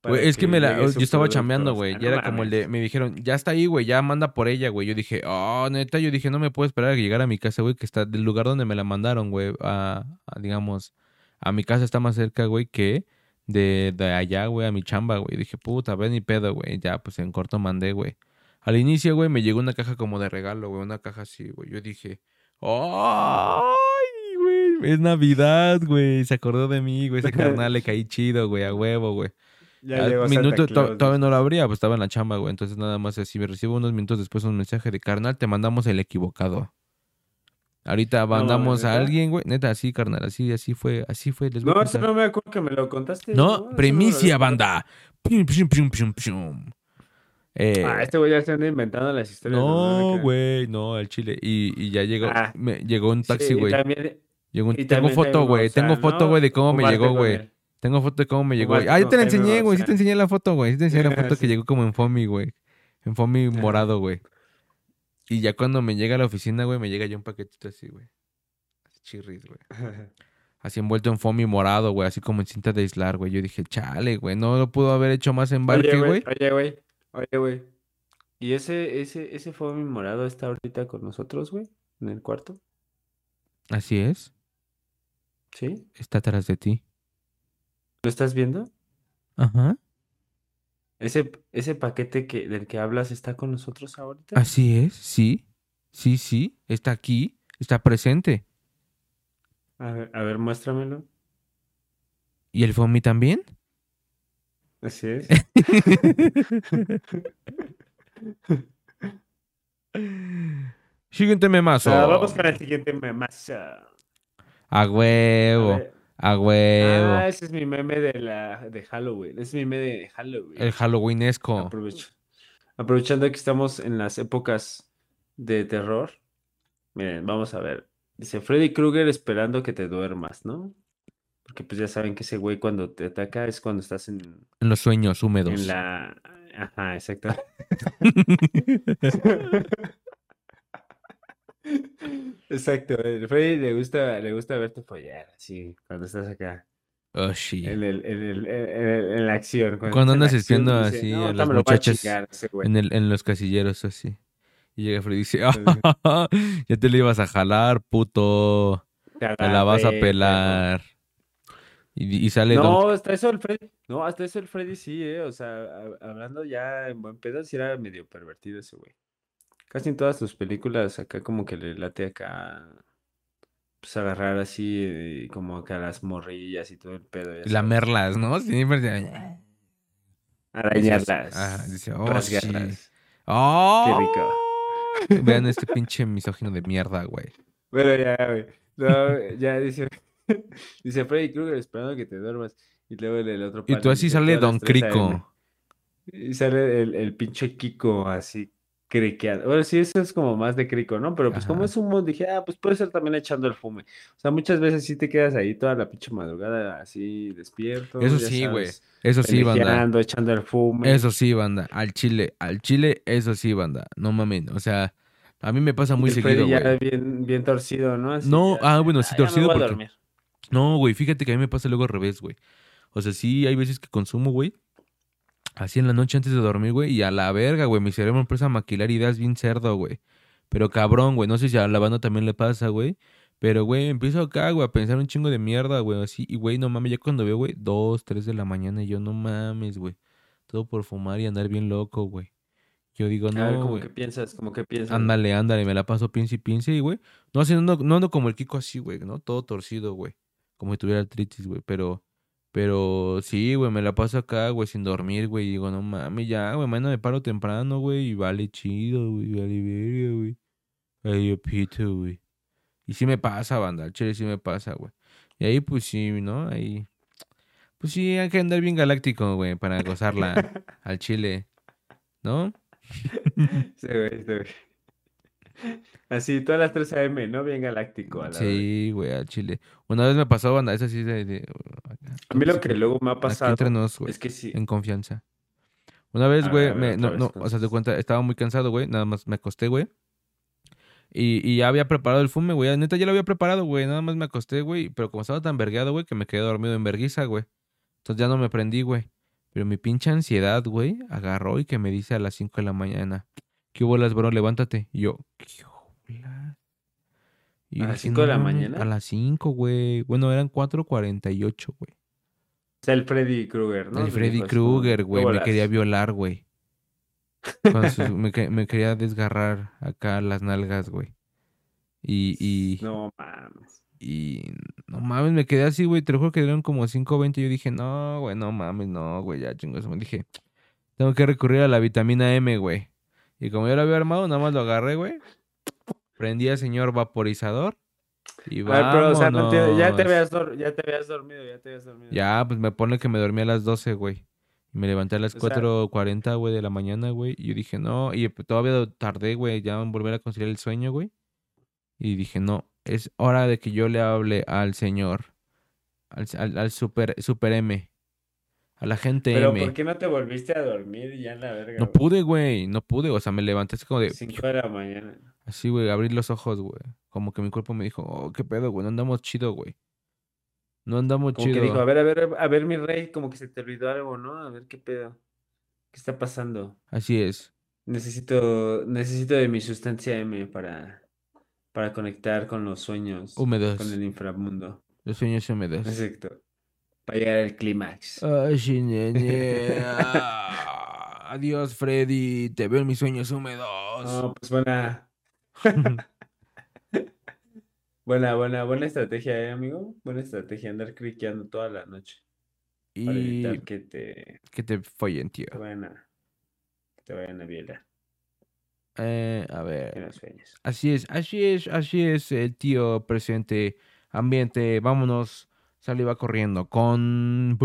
para Güey, es que me la, yo estaba producto, chambeando, o güey. sea, Ya era como el de, me dijeron, ya está ahí, güey, ya manda por ella, güey. Yo dije, oh, neta, yo dije, no me puedo esperar a que llegara a mi casa, güey, que está del lugar donde me la mandaron, güey, a, a, digamos, a mi casa está más cerca, güey, que de, de allá, güey, a mi chamba, güey. Dije, puta, ven ni pedo, güey. Ya, pues en corto mandé, güey. Al inicio, güey, me llegó una caja como de regalo, güey, una caja así, güey. Yo dije, ¡ay, güey! Es Navidad, güey. Se acordó de mí, güey. Ese carnal le caí chido, güey, a huevo, güey. Ya llegó minuto to- Claus, todavía no lo abría, pues estaba en la chamba, güey. Entonces nada más así me recibo unos minutos después un mensaje de carnal, te mandamos el equivocado. Ahorita mandamos a alguien, güey. Neta, así, carnal, así, así fue, así fue. Les No, eso no me acuerdo que me lo contaste. No, no primicia, banda. Pium, pium, pium, pium, pium. Eh, Ah, este güey ya se anda inventando las historias. no, güey, no, el chile. Y, y ya llegó, Ah. me, llegó un Sí, taxi, güey. también- Llegó un- tengo foto, güey. Tengo foto, ¿no? güey, de cómo me llegó, güey. Tengo foto de cómo me llegó. Ah, yo te la enseñé, güey. Sí te enseñé la foto, güey. Sí te enseñé la foto que Sí. llegó como en foamy, güey. En foamy morado, güey. Y ya cuando me llega a la oficina, güey, me llega ya un paquetito así, güey. Así chirris, güey. Así envuelto en foamy morado, güey. Así como en cinta de aislar, güey. Yo dije, chale, güey. No lo pudo haber hecho más embarque, güey. Oye, güey. Oye, güey. ¿Y ese, ese, ese mi morado está ahorita con nosotros, güey? En el cuarto. Así es. ¿Sí? Está atrás de ti. ¿Lo estás viendo? Ajá. Ese, ese paquete que, del que hablas está con nosotros ahorita. Así es. Sí. Sí, sí. Está aquí. Está presente. A ver, a ver, muéstramelo. ¿Y el foamy también? Así es. Siguiente memazo. Ah, vamos con el siguiente memaza. A huevo. A huevo. Ah, ese es mi meme de la de Halloween. Ese es mi meme de Halloween. El Halloweenesco. Aprovecho. Aprovechando que estamos en las épocas de terror. Miren, vamos a ver. Dice Freddy Krueger esperando que te duermas, ¿no? Porque pues ya saben que ese güey cuando te ataca es cuando estás en, En los sueños húmedos. en la... Ajá, exacto. Exacto, el Freddy le gusta, le gusta verte follar, así, cuando estás acá, Oh, sí. en el, en el, en, en- en la acción. Cuando andas espiando dice, así "No, a las muchachas chingar ese güey". En, el, en los casilleros así. Y llega Freddy y dice, "Ah, ya te le ibas a jalar, puto. "Te Te la vas a agarré, perro". pelar. Y, y sale Don... No, hasta eso el Freddy, no, hasta eso el Freddy sí, eh, o sea, hab- hablando ya en buen pedo, sí era medio pervertido ese güey. Casi en todas sus películas acá como que le late acá, pues agarrar así, eh, como acá las morrillas y todo el pedo. ya. Lamerlas, ¿no? Siempre se- Arañarlas, Ah, dice, oh, sí. ¡Oh! rico. Vean este pinche misógino de mierda, güey. Bueno, ya, güey. No, ya dice, dice Freddy Krueger esperando que te duermas. Y luego el, el otro Y tú así sale "Todas las Don 3 AM". Crico. Y sale el, el pinche Kiko así criqueado. Bueno, sí, eso es como más de Crico, ¿no? Pero pues como Ajá. es humo, dije, ah, pues puede ser también echando el fume. O sea, muchas veces sí te quedas ahí toda la pinche madrugada así despierto. Eso ya sí, güey. Eso sí, banda. echando el fume. Eso sí, banda. Al chile, al chile, eso sí, banda. No mames. O sea, a mí me pasa muy el seguido, ya güey. bien, bien torcido, ¿no? Así No, ya, ah, bueno, sí, "Ah, ya torcido porque- dormir". No, güey, fíjate que a mí me pasa luego al revés, güey. O sea, sí, hay veces que consumo, güey. Así en la noche antes de dormir, güey. Y a la verga, güey. Mi cerebro empieza a maquilar ideas bien cerdo, güey. Pero cabrón, güey. No sé si a la banda también le pasa, güey. Pero, güey, empiezo acá, güey, a pensar un chingo de mierda, güey. Así, y, güey, no mames, ya cuando veo, güey, dos, tres de la mañana, y yo, no mames, güey. Todo por fumar y andar bien loco, güey. Yo digo, no, como güey. que piensas, como que piensas. Ándale, ándale, me la paso piense y piense, y, güey. No, así, no, no ando como el Kiko así, güey, ¿no? Todo torcido, güey. Como si tuviera artritis, güey. Pero, pero sí, güey, me la paso acá, güey, sin dormir, güey. Y digo, no mames, ya, güey, mañana me paro temprano, güey. Y vale chido, güey, vale verga, güey. Ay, yo pito, güey. Y sí me pasa, banda, al chile sí me pasa, güey. Y ahí, pues sí, ¿no? Ahí. Pues sí, hay que andar bien galáctico, güey, para gozarla al chile, ¿no? Sí, güey, sí, güey. Así, todas las 3 AM, ¿no? Bien galáctico. A, la. Sí, güey, al chile. Una vez me pasó, banda, eso sí de... de- a mí lo que luego me ha pasado entre nos, es que sí. en confianza. Una vez, güey, me, no, no, o sea, te cuenta, estaba muy cansado, güey, nada más me acosté, güey. Y, y ya había preparado el fume, güey, neta ya lo había preparado, güey, nada más me acosté, güey, pero como estaba tan vergueado, güey, que me quedé dormido en verguiza, güey. Entonces ya no me prendí, güey. Pero mi pinche ansiedad, güey, agarró y que me dice a las 5 de la mañana, ¿qué hubo las, bro? Levántate. Y yo, ¿qué? Y ¿A las dije, 5 de "No la mames", mañana? A las 5, güey. Bueno, eran 4.48, güey. O sea, el Freddy Krueger, ¿no? El Freddy Krueger, "¿Qué güey, me bolas?". quería violar, güey. Sus- me quería desgarrar acá las nalgas, güey. Y, y, No mames. y no mames, me quedé así, güey. Te lo juro que dieron como 5.20. Yo dije, no, güey, no mames, no, güey, ya chingos. Me dije, tengo que recurrir a la vitamina M, güey. Y como yo lo había armado, nada más lo agarré, güey. Prendí al señor vaporizador. Y A ver, pero, o sea, no entiendo, ya te habías, dor- ya te habías dormido, ya te habías dormido. Ya, pues me pone que me dormí a las 12, güey. Y me levanté a las O sea- 4.40, güey, de la mañana, güey. Y yo dije, no. Y todavía tardé, güey, ya en volver a conciliar el sueño, güey. Y dije, no, es hora de que yo le hable al señor. Al, al, al super, super M. A la gente Pero M. ¿por qué no te volviste a dormir ya en la verga? No pude, güey, no pude. O sea, me levanté así como de... 5 de la mañana. Así, güey, abrir los ojos, güey. Como que mi cuerpo me dijo, oh, qué pedo, güey, no andamos chido, güey. No andamos Como chido. que dijo, a ver, a ver, a ver, mi rey, como que se te olvidó algo, ¿no? A ver qué pedo. ¿Qué está pasando? Así es. Necesito, necesito de mi sustancia M para, para conectar con los sueños, Húmedos. con el inframundo. Los sueños húmedos. Exacto. Para llegar al clímax. Ay, nene. Adiós, Freddy. Te veo en mis sueños húmedos. No, pues buena, buena, buena, buena estrategia, ¿eh, amigo? Buena estrategia, andar criqueando toda la noche para y evitar que te, que te follen, tío. te vayan a, que te vayan a violar Eh, a ver. Así es, así es, así es el tío presente. Ambiente, vámonos. Sale y va corriendo con...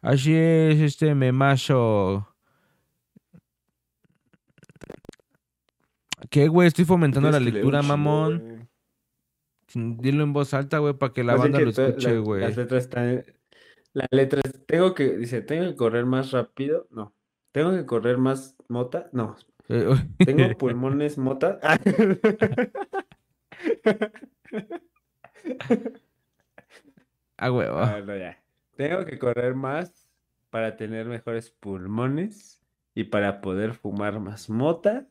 Así es, este memazo. ¿Qué, güey? Estoy fomentando la lectura, mamón. Dilo en voz alta, güey, para que la banda lo escuche, la- güey. Las letras están. La letra es, tengo que, dice, tengo que correr más rápido. No. Tengo que correr más mota. No. Eh, Tengo pulmones mota. Ah, güey. ah. No, ya. Tengo que correr más para tener mejores pulmones y para poder fumar más mota.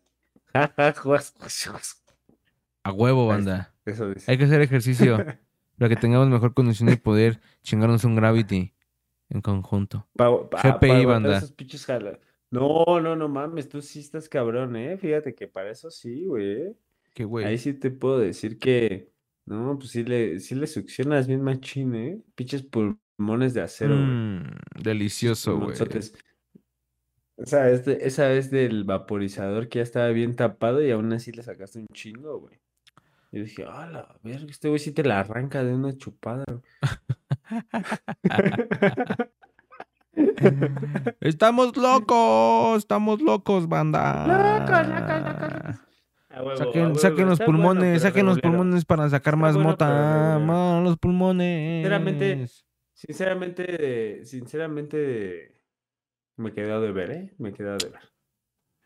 A huevo, Ahí banda. Eso dice. Hay que hacer ejercicio para que tengamos mejor condición y poder chingarnos un Gravity en conjunto. Pa- pa- GPI, banda. esos pinches jala- No, no, no mames, tú sí estás cabrón, ¿eh? Fíjate que para eso sí, güey. Que, Ahí güey. sí te puedo decir que, no, pues sí le, sí le succionas bien machín, ¿eh? Pinches pulmones de acero, güey. Mm, delicioso, güey. Pulmonzotes. O sea, este- esa vez del vaporizador que ya estaba bien tapado y aún así le sacaste un chingo, güey. Y dije, ah, la verga, este güey sí te la arranca de una chupada, güey". Estamos locos, estamos locos, banda. Locos, locos, locos. Huevo, Saquen, los bueno, pulmones, saquen los pulmones para sacar más bueno, mota. los pulmones. Sinceramente, sinceramente, sinceramente, me he quedado de ver, ¿eh? Me he quedado de ver.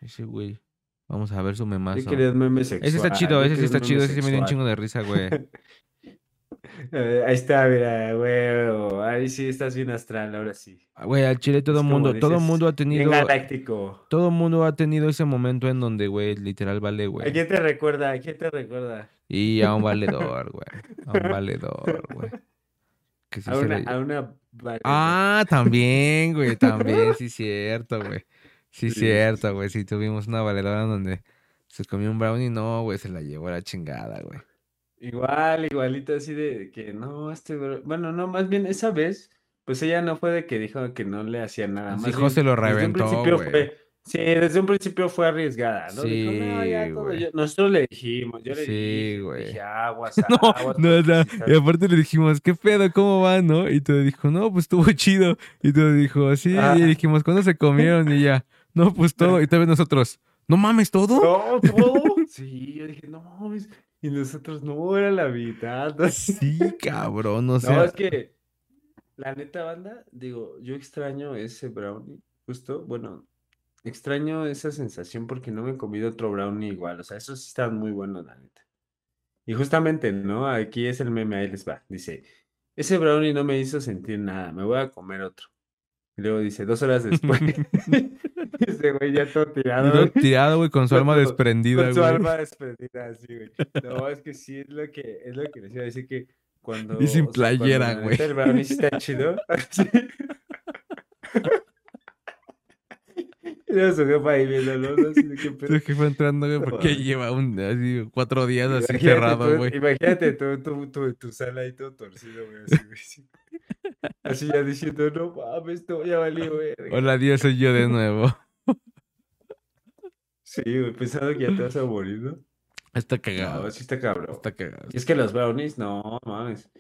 Ese güey. Vamos a ver su memazo. Ese está chido, ese sí está chido, ese sí me dio un chingo de risa, güey. Eh, ahí está, mira, huevo. Ahí sí estás bien astral, ahora sí. Ah, Güey, al chile todo Es mundo, todo el dices, mundo ha tenido, galáctico. todo el mundo ha tenido ese momento en donde, güey, literal vale, ¿A güey. quién te recuerda? ¿A quién te recuerda? Y a un valedor, güey. A un valedor, güey. Que sí A una, le- a una variedad. Ah, también, güey, también, sí cierto, güey. Sí, Sí, cierto, güey. Sí, tuvimos una valedora donde se comió un brownie, no, güey, se la llevó a la chingada, güey. Igual, igualito así de que no, este, bro- bueno, no, más bien esa vez, pues ella no fue de que dijo que no le hacía nada. Más José bien, lo desde un reventó, principio güey. fue- sí, desde un principio fue arriesgada, ¿no? Dijo, no, ya Sí, todo, güey. yo- nosotros le dijimos, yo le Sí, dije, güey. dije, aguas, No, aguas, no, porque sí Y aparte le dijimos, ¿qué pedo? ¿Cómo va, no? Y todo dijo, no, pues estuvo chido. Y todo dijo, sí. Ah. Y dijimos, ¿cuándo se comieron? Y ya, no, pues todo. Y tal vez nosotros, ¿no mames todo? No, todo. Sí, yo dije, no, mames. Y nosotros, no, era la mitad. Sí, cabrón, o No, sea. es que, la neta, banda, digo, yo extraño ese brownie, justo, bueno, extraño esa sensación porque no me he comido otro brownie igual, o sea, esos sí están muy buenos, la neta. Y justamente, ¿no? Aquí es el meme, ahí les va, dice, ese brownie no me hizo sentir nada, me voy a comer otro. Y luego dice, dos horas después, ese güey ya todo tirado, Todo güey, tirado, güey, con su alma desprendida, con su güey. alma desprendida, así, güey. No, es que sí, es lo que, es lo que les iba a decir que cuando... Y sin sea, playera, la güey. neta El brownie sí está chido. sí. Y luego su jefa ahí viéndolo, ¿no? Así de qué pedo. Su jefe entrando, güey, porque lleva un, así, cuatro días así Imagínate cerrado, tú- güey. Imagínate tú, tú, tú, tu sala ahí todo torcido, güey. Así, güey, sí. Así ya diciendo, no mames, esto ya valió, güey. Hola, Dios, soy yo de nuevo. Sí, güey, pensando que ya te vas a morir, ¿no? Está cagado. No, sí está cabrón. Está cagado. Y es que los brownies, no, mames.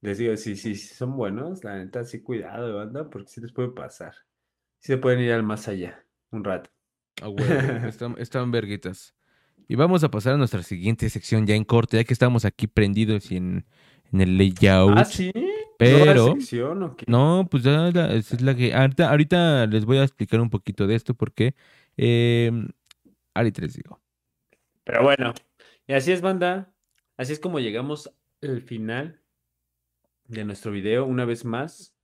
Les digo, si sí, sí son buenos, la neta, sí, cuidado, banda, porque sí les puede pasar. Sí se pueden ir al más allá, un rato. Ah, güey, están, están verguitas. Y vamos a pasar a nuestra siguiente sección ya en corte, ya que estamos aquí prendidos y en, en el layout. Ah, sí. ¿Nueva Pero, sección o qué? no, pues ya la- esa es la que. Ahorita, ahorita les voy a explicar un poquito de esto porque. Eh, ahorita les digo. Pero bueno, y así es, banda. Así es como llegamos al final de nuestro video, una vez más.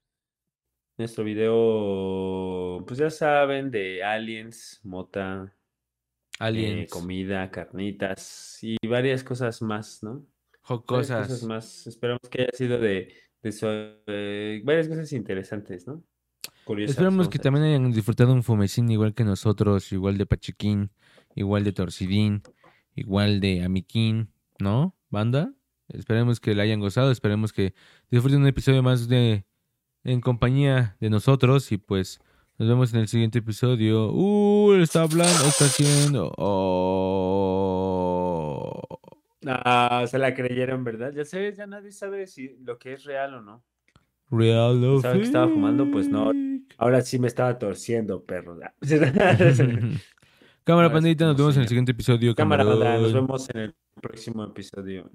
Nuestro video, pues ya saben, de aliens, mota, eh, Aliens, comida, carnitas y varias cosas más, ¿no? Varias jocosas. cosas más. Esperamos que haya sido de, de su- eh, varias cosas interesantes, ¿no? Curiosas, Esperamos que a también hayan disfrutado un fumecín igual que nosotros, igual de Pachiquín, igual de Torcidín, igual de Amiquín, ¿no? Banda. Esperemos que la hayan gozado, esperemos que disfruten un episodio más de en compañía de nosotros y pues nos vemos en el siguiente episodio. Uh, está hablando, está haciendo. Oh. Ah, se la creyeron, ¿verdad? Ya sabes, ya nadie sabe si lo que es real o no. Real o estaba fumando, pues no. Ahora sí me estaba torciendo, perro. Cámara pandita, nos vemos en el siguiente episodio. Cámara, nos vemos en el próximo episodio.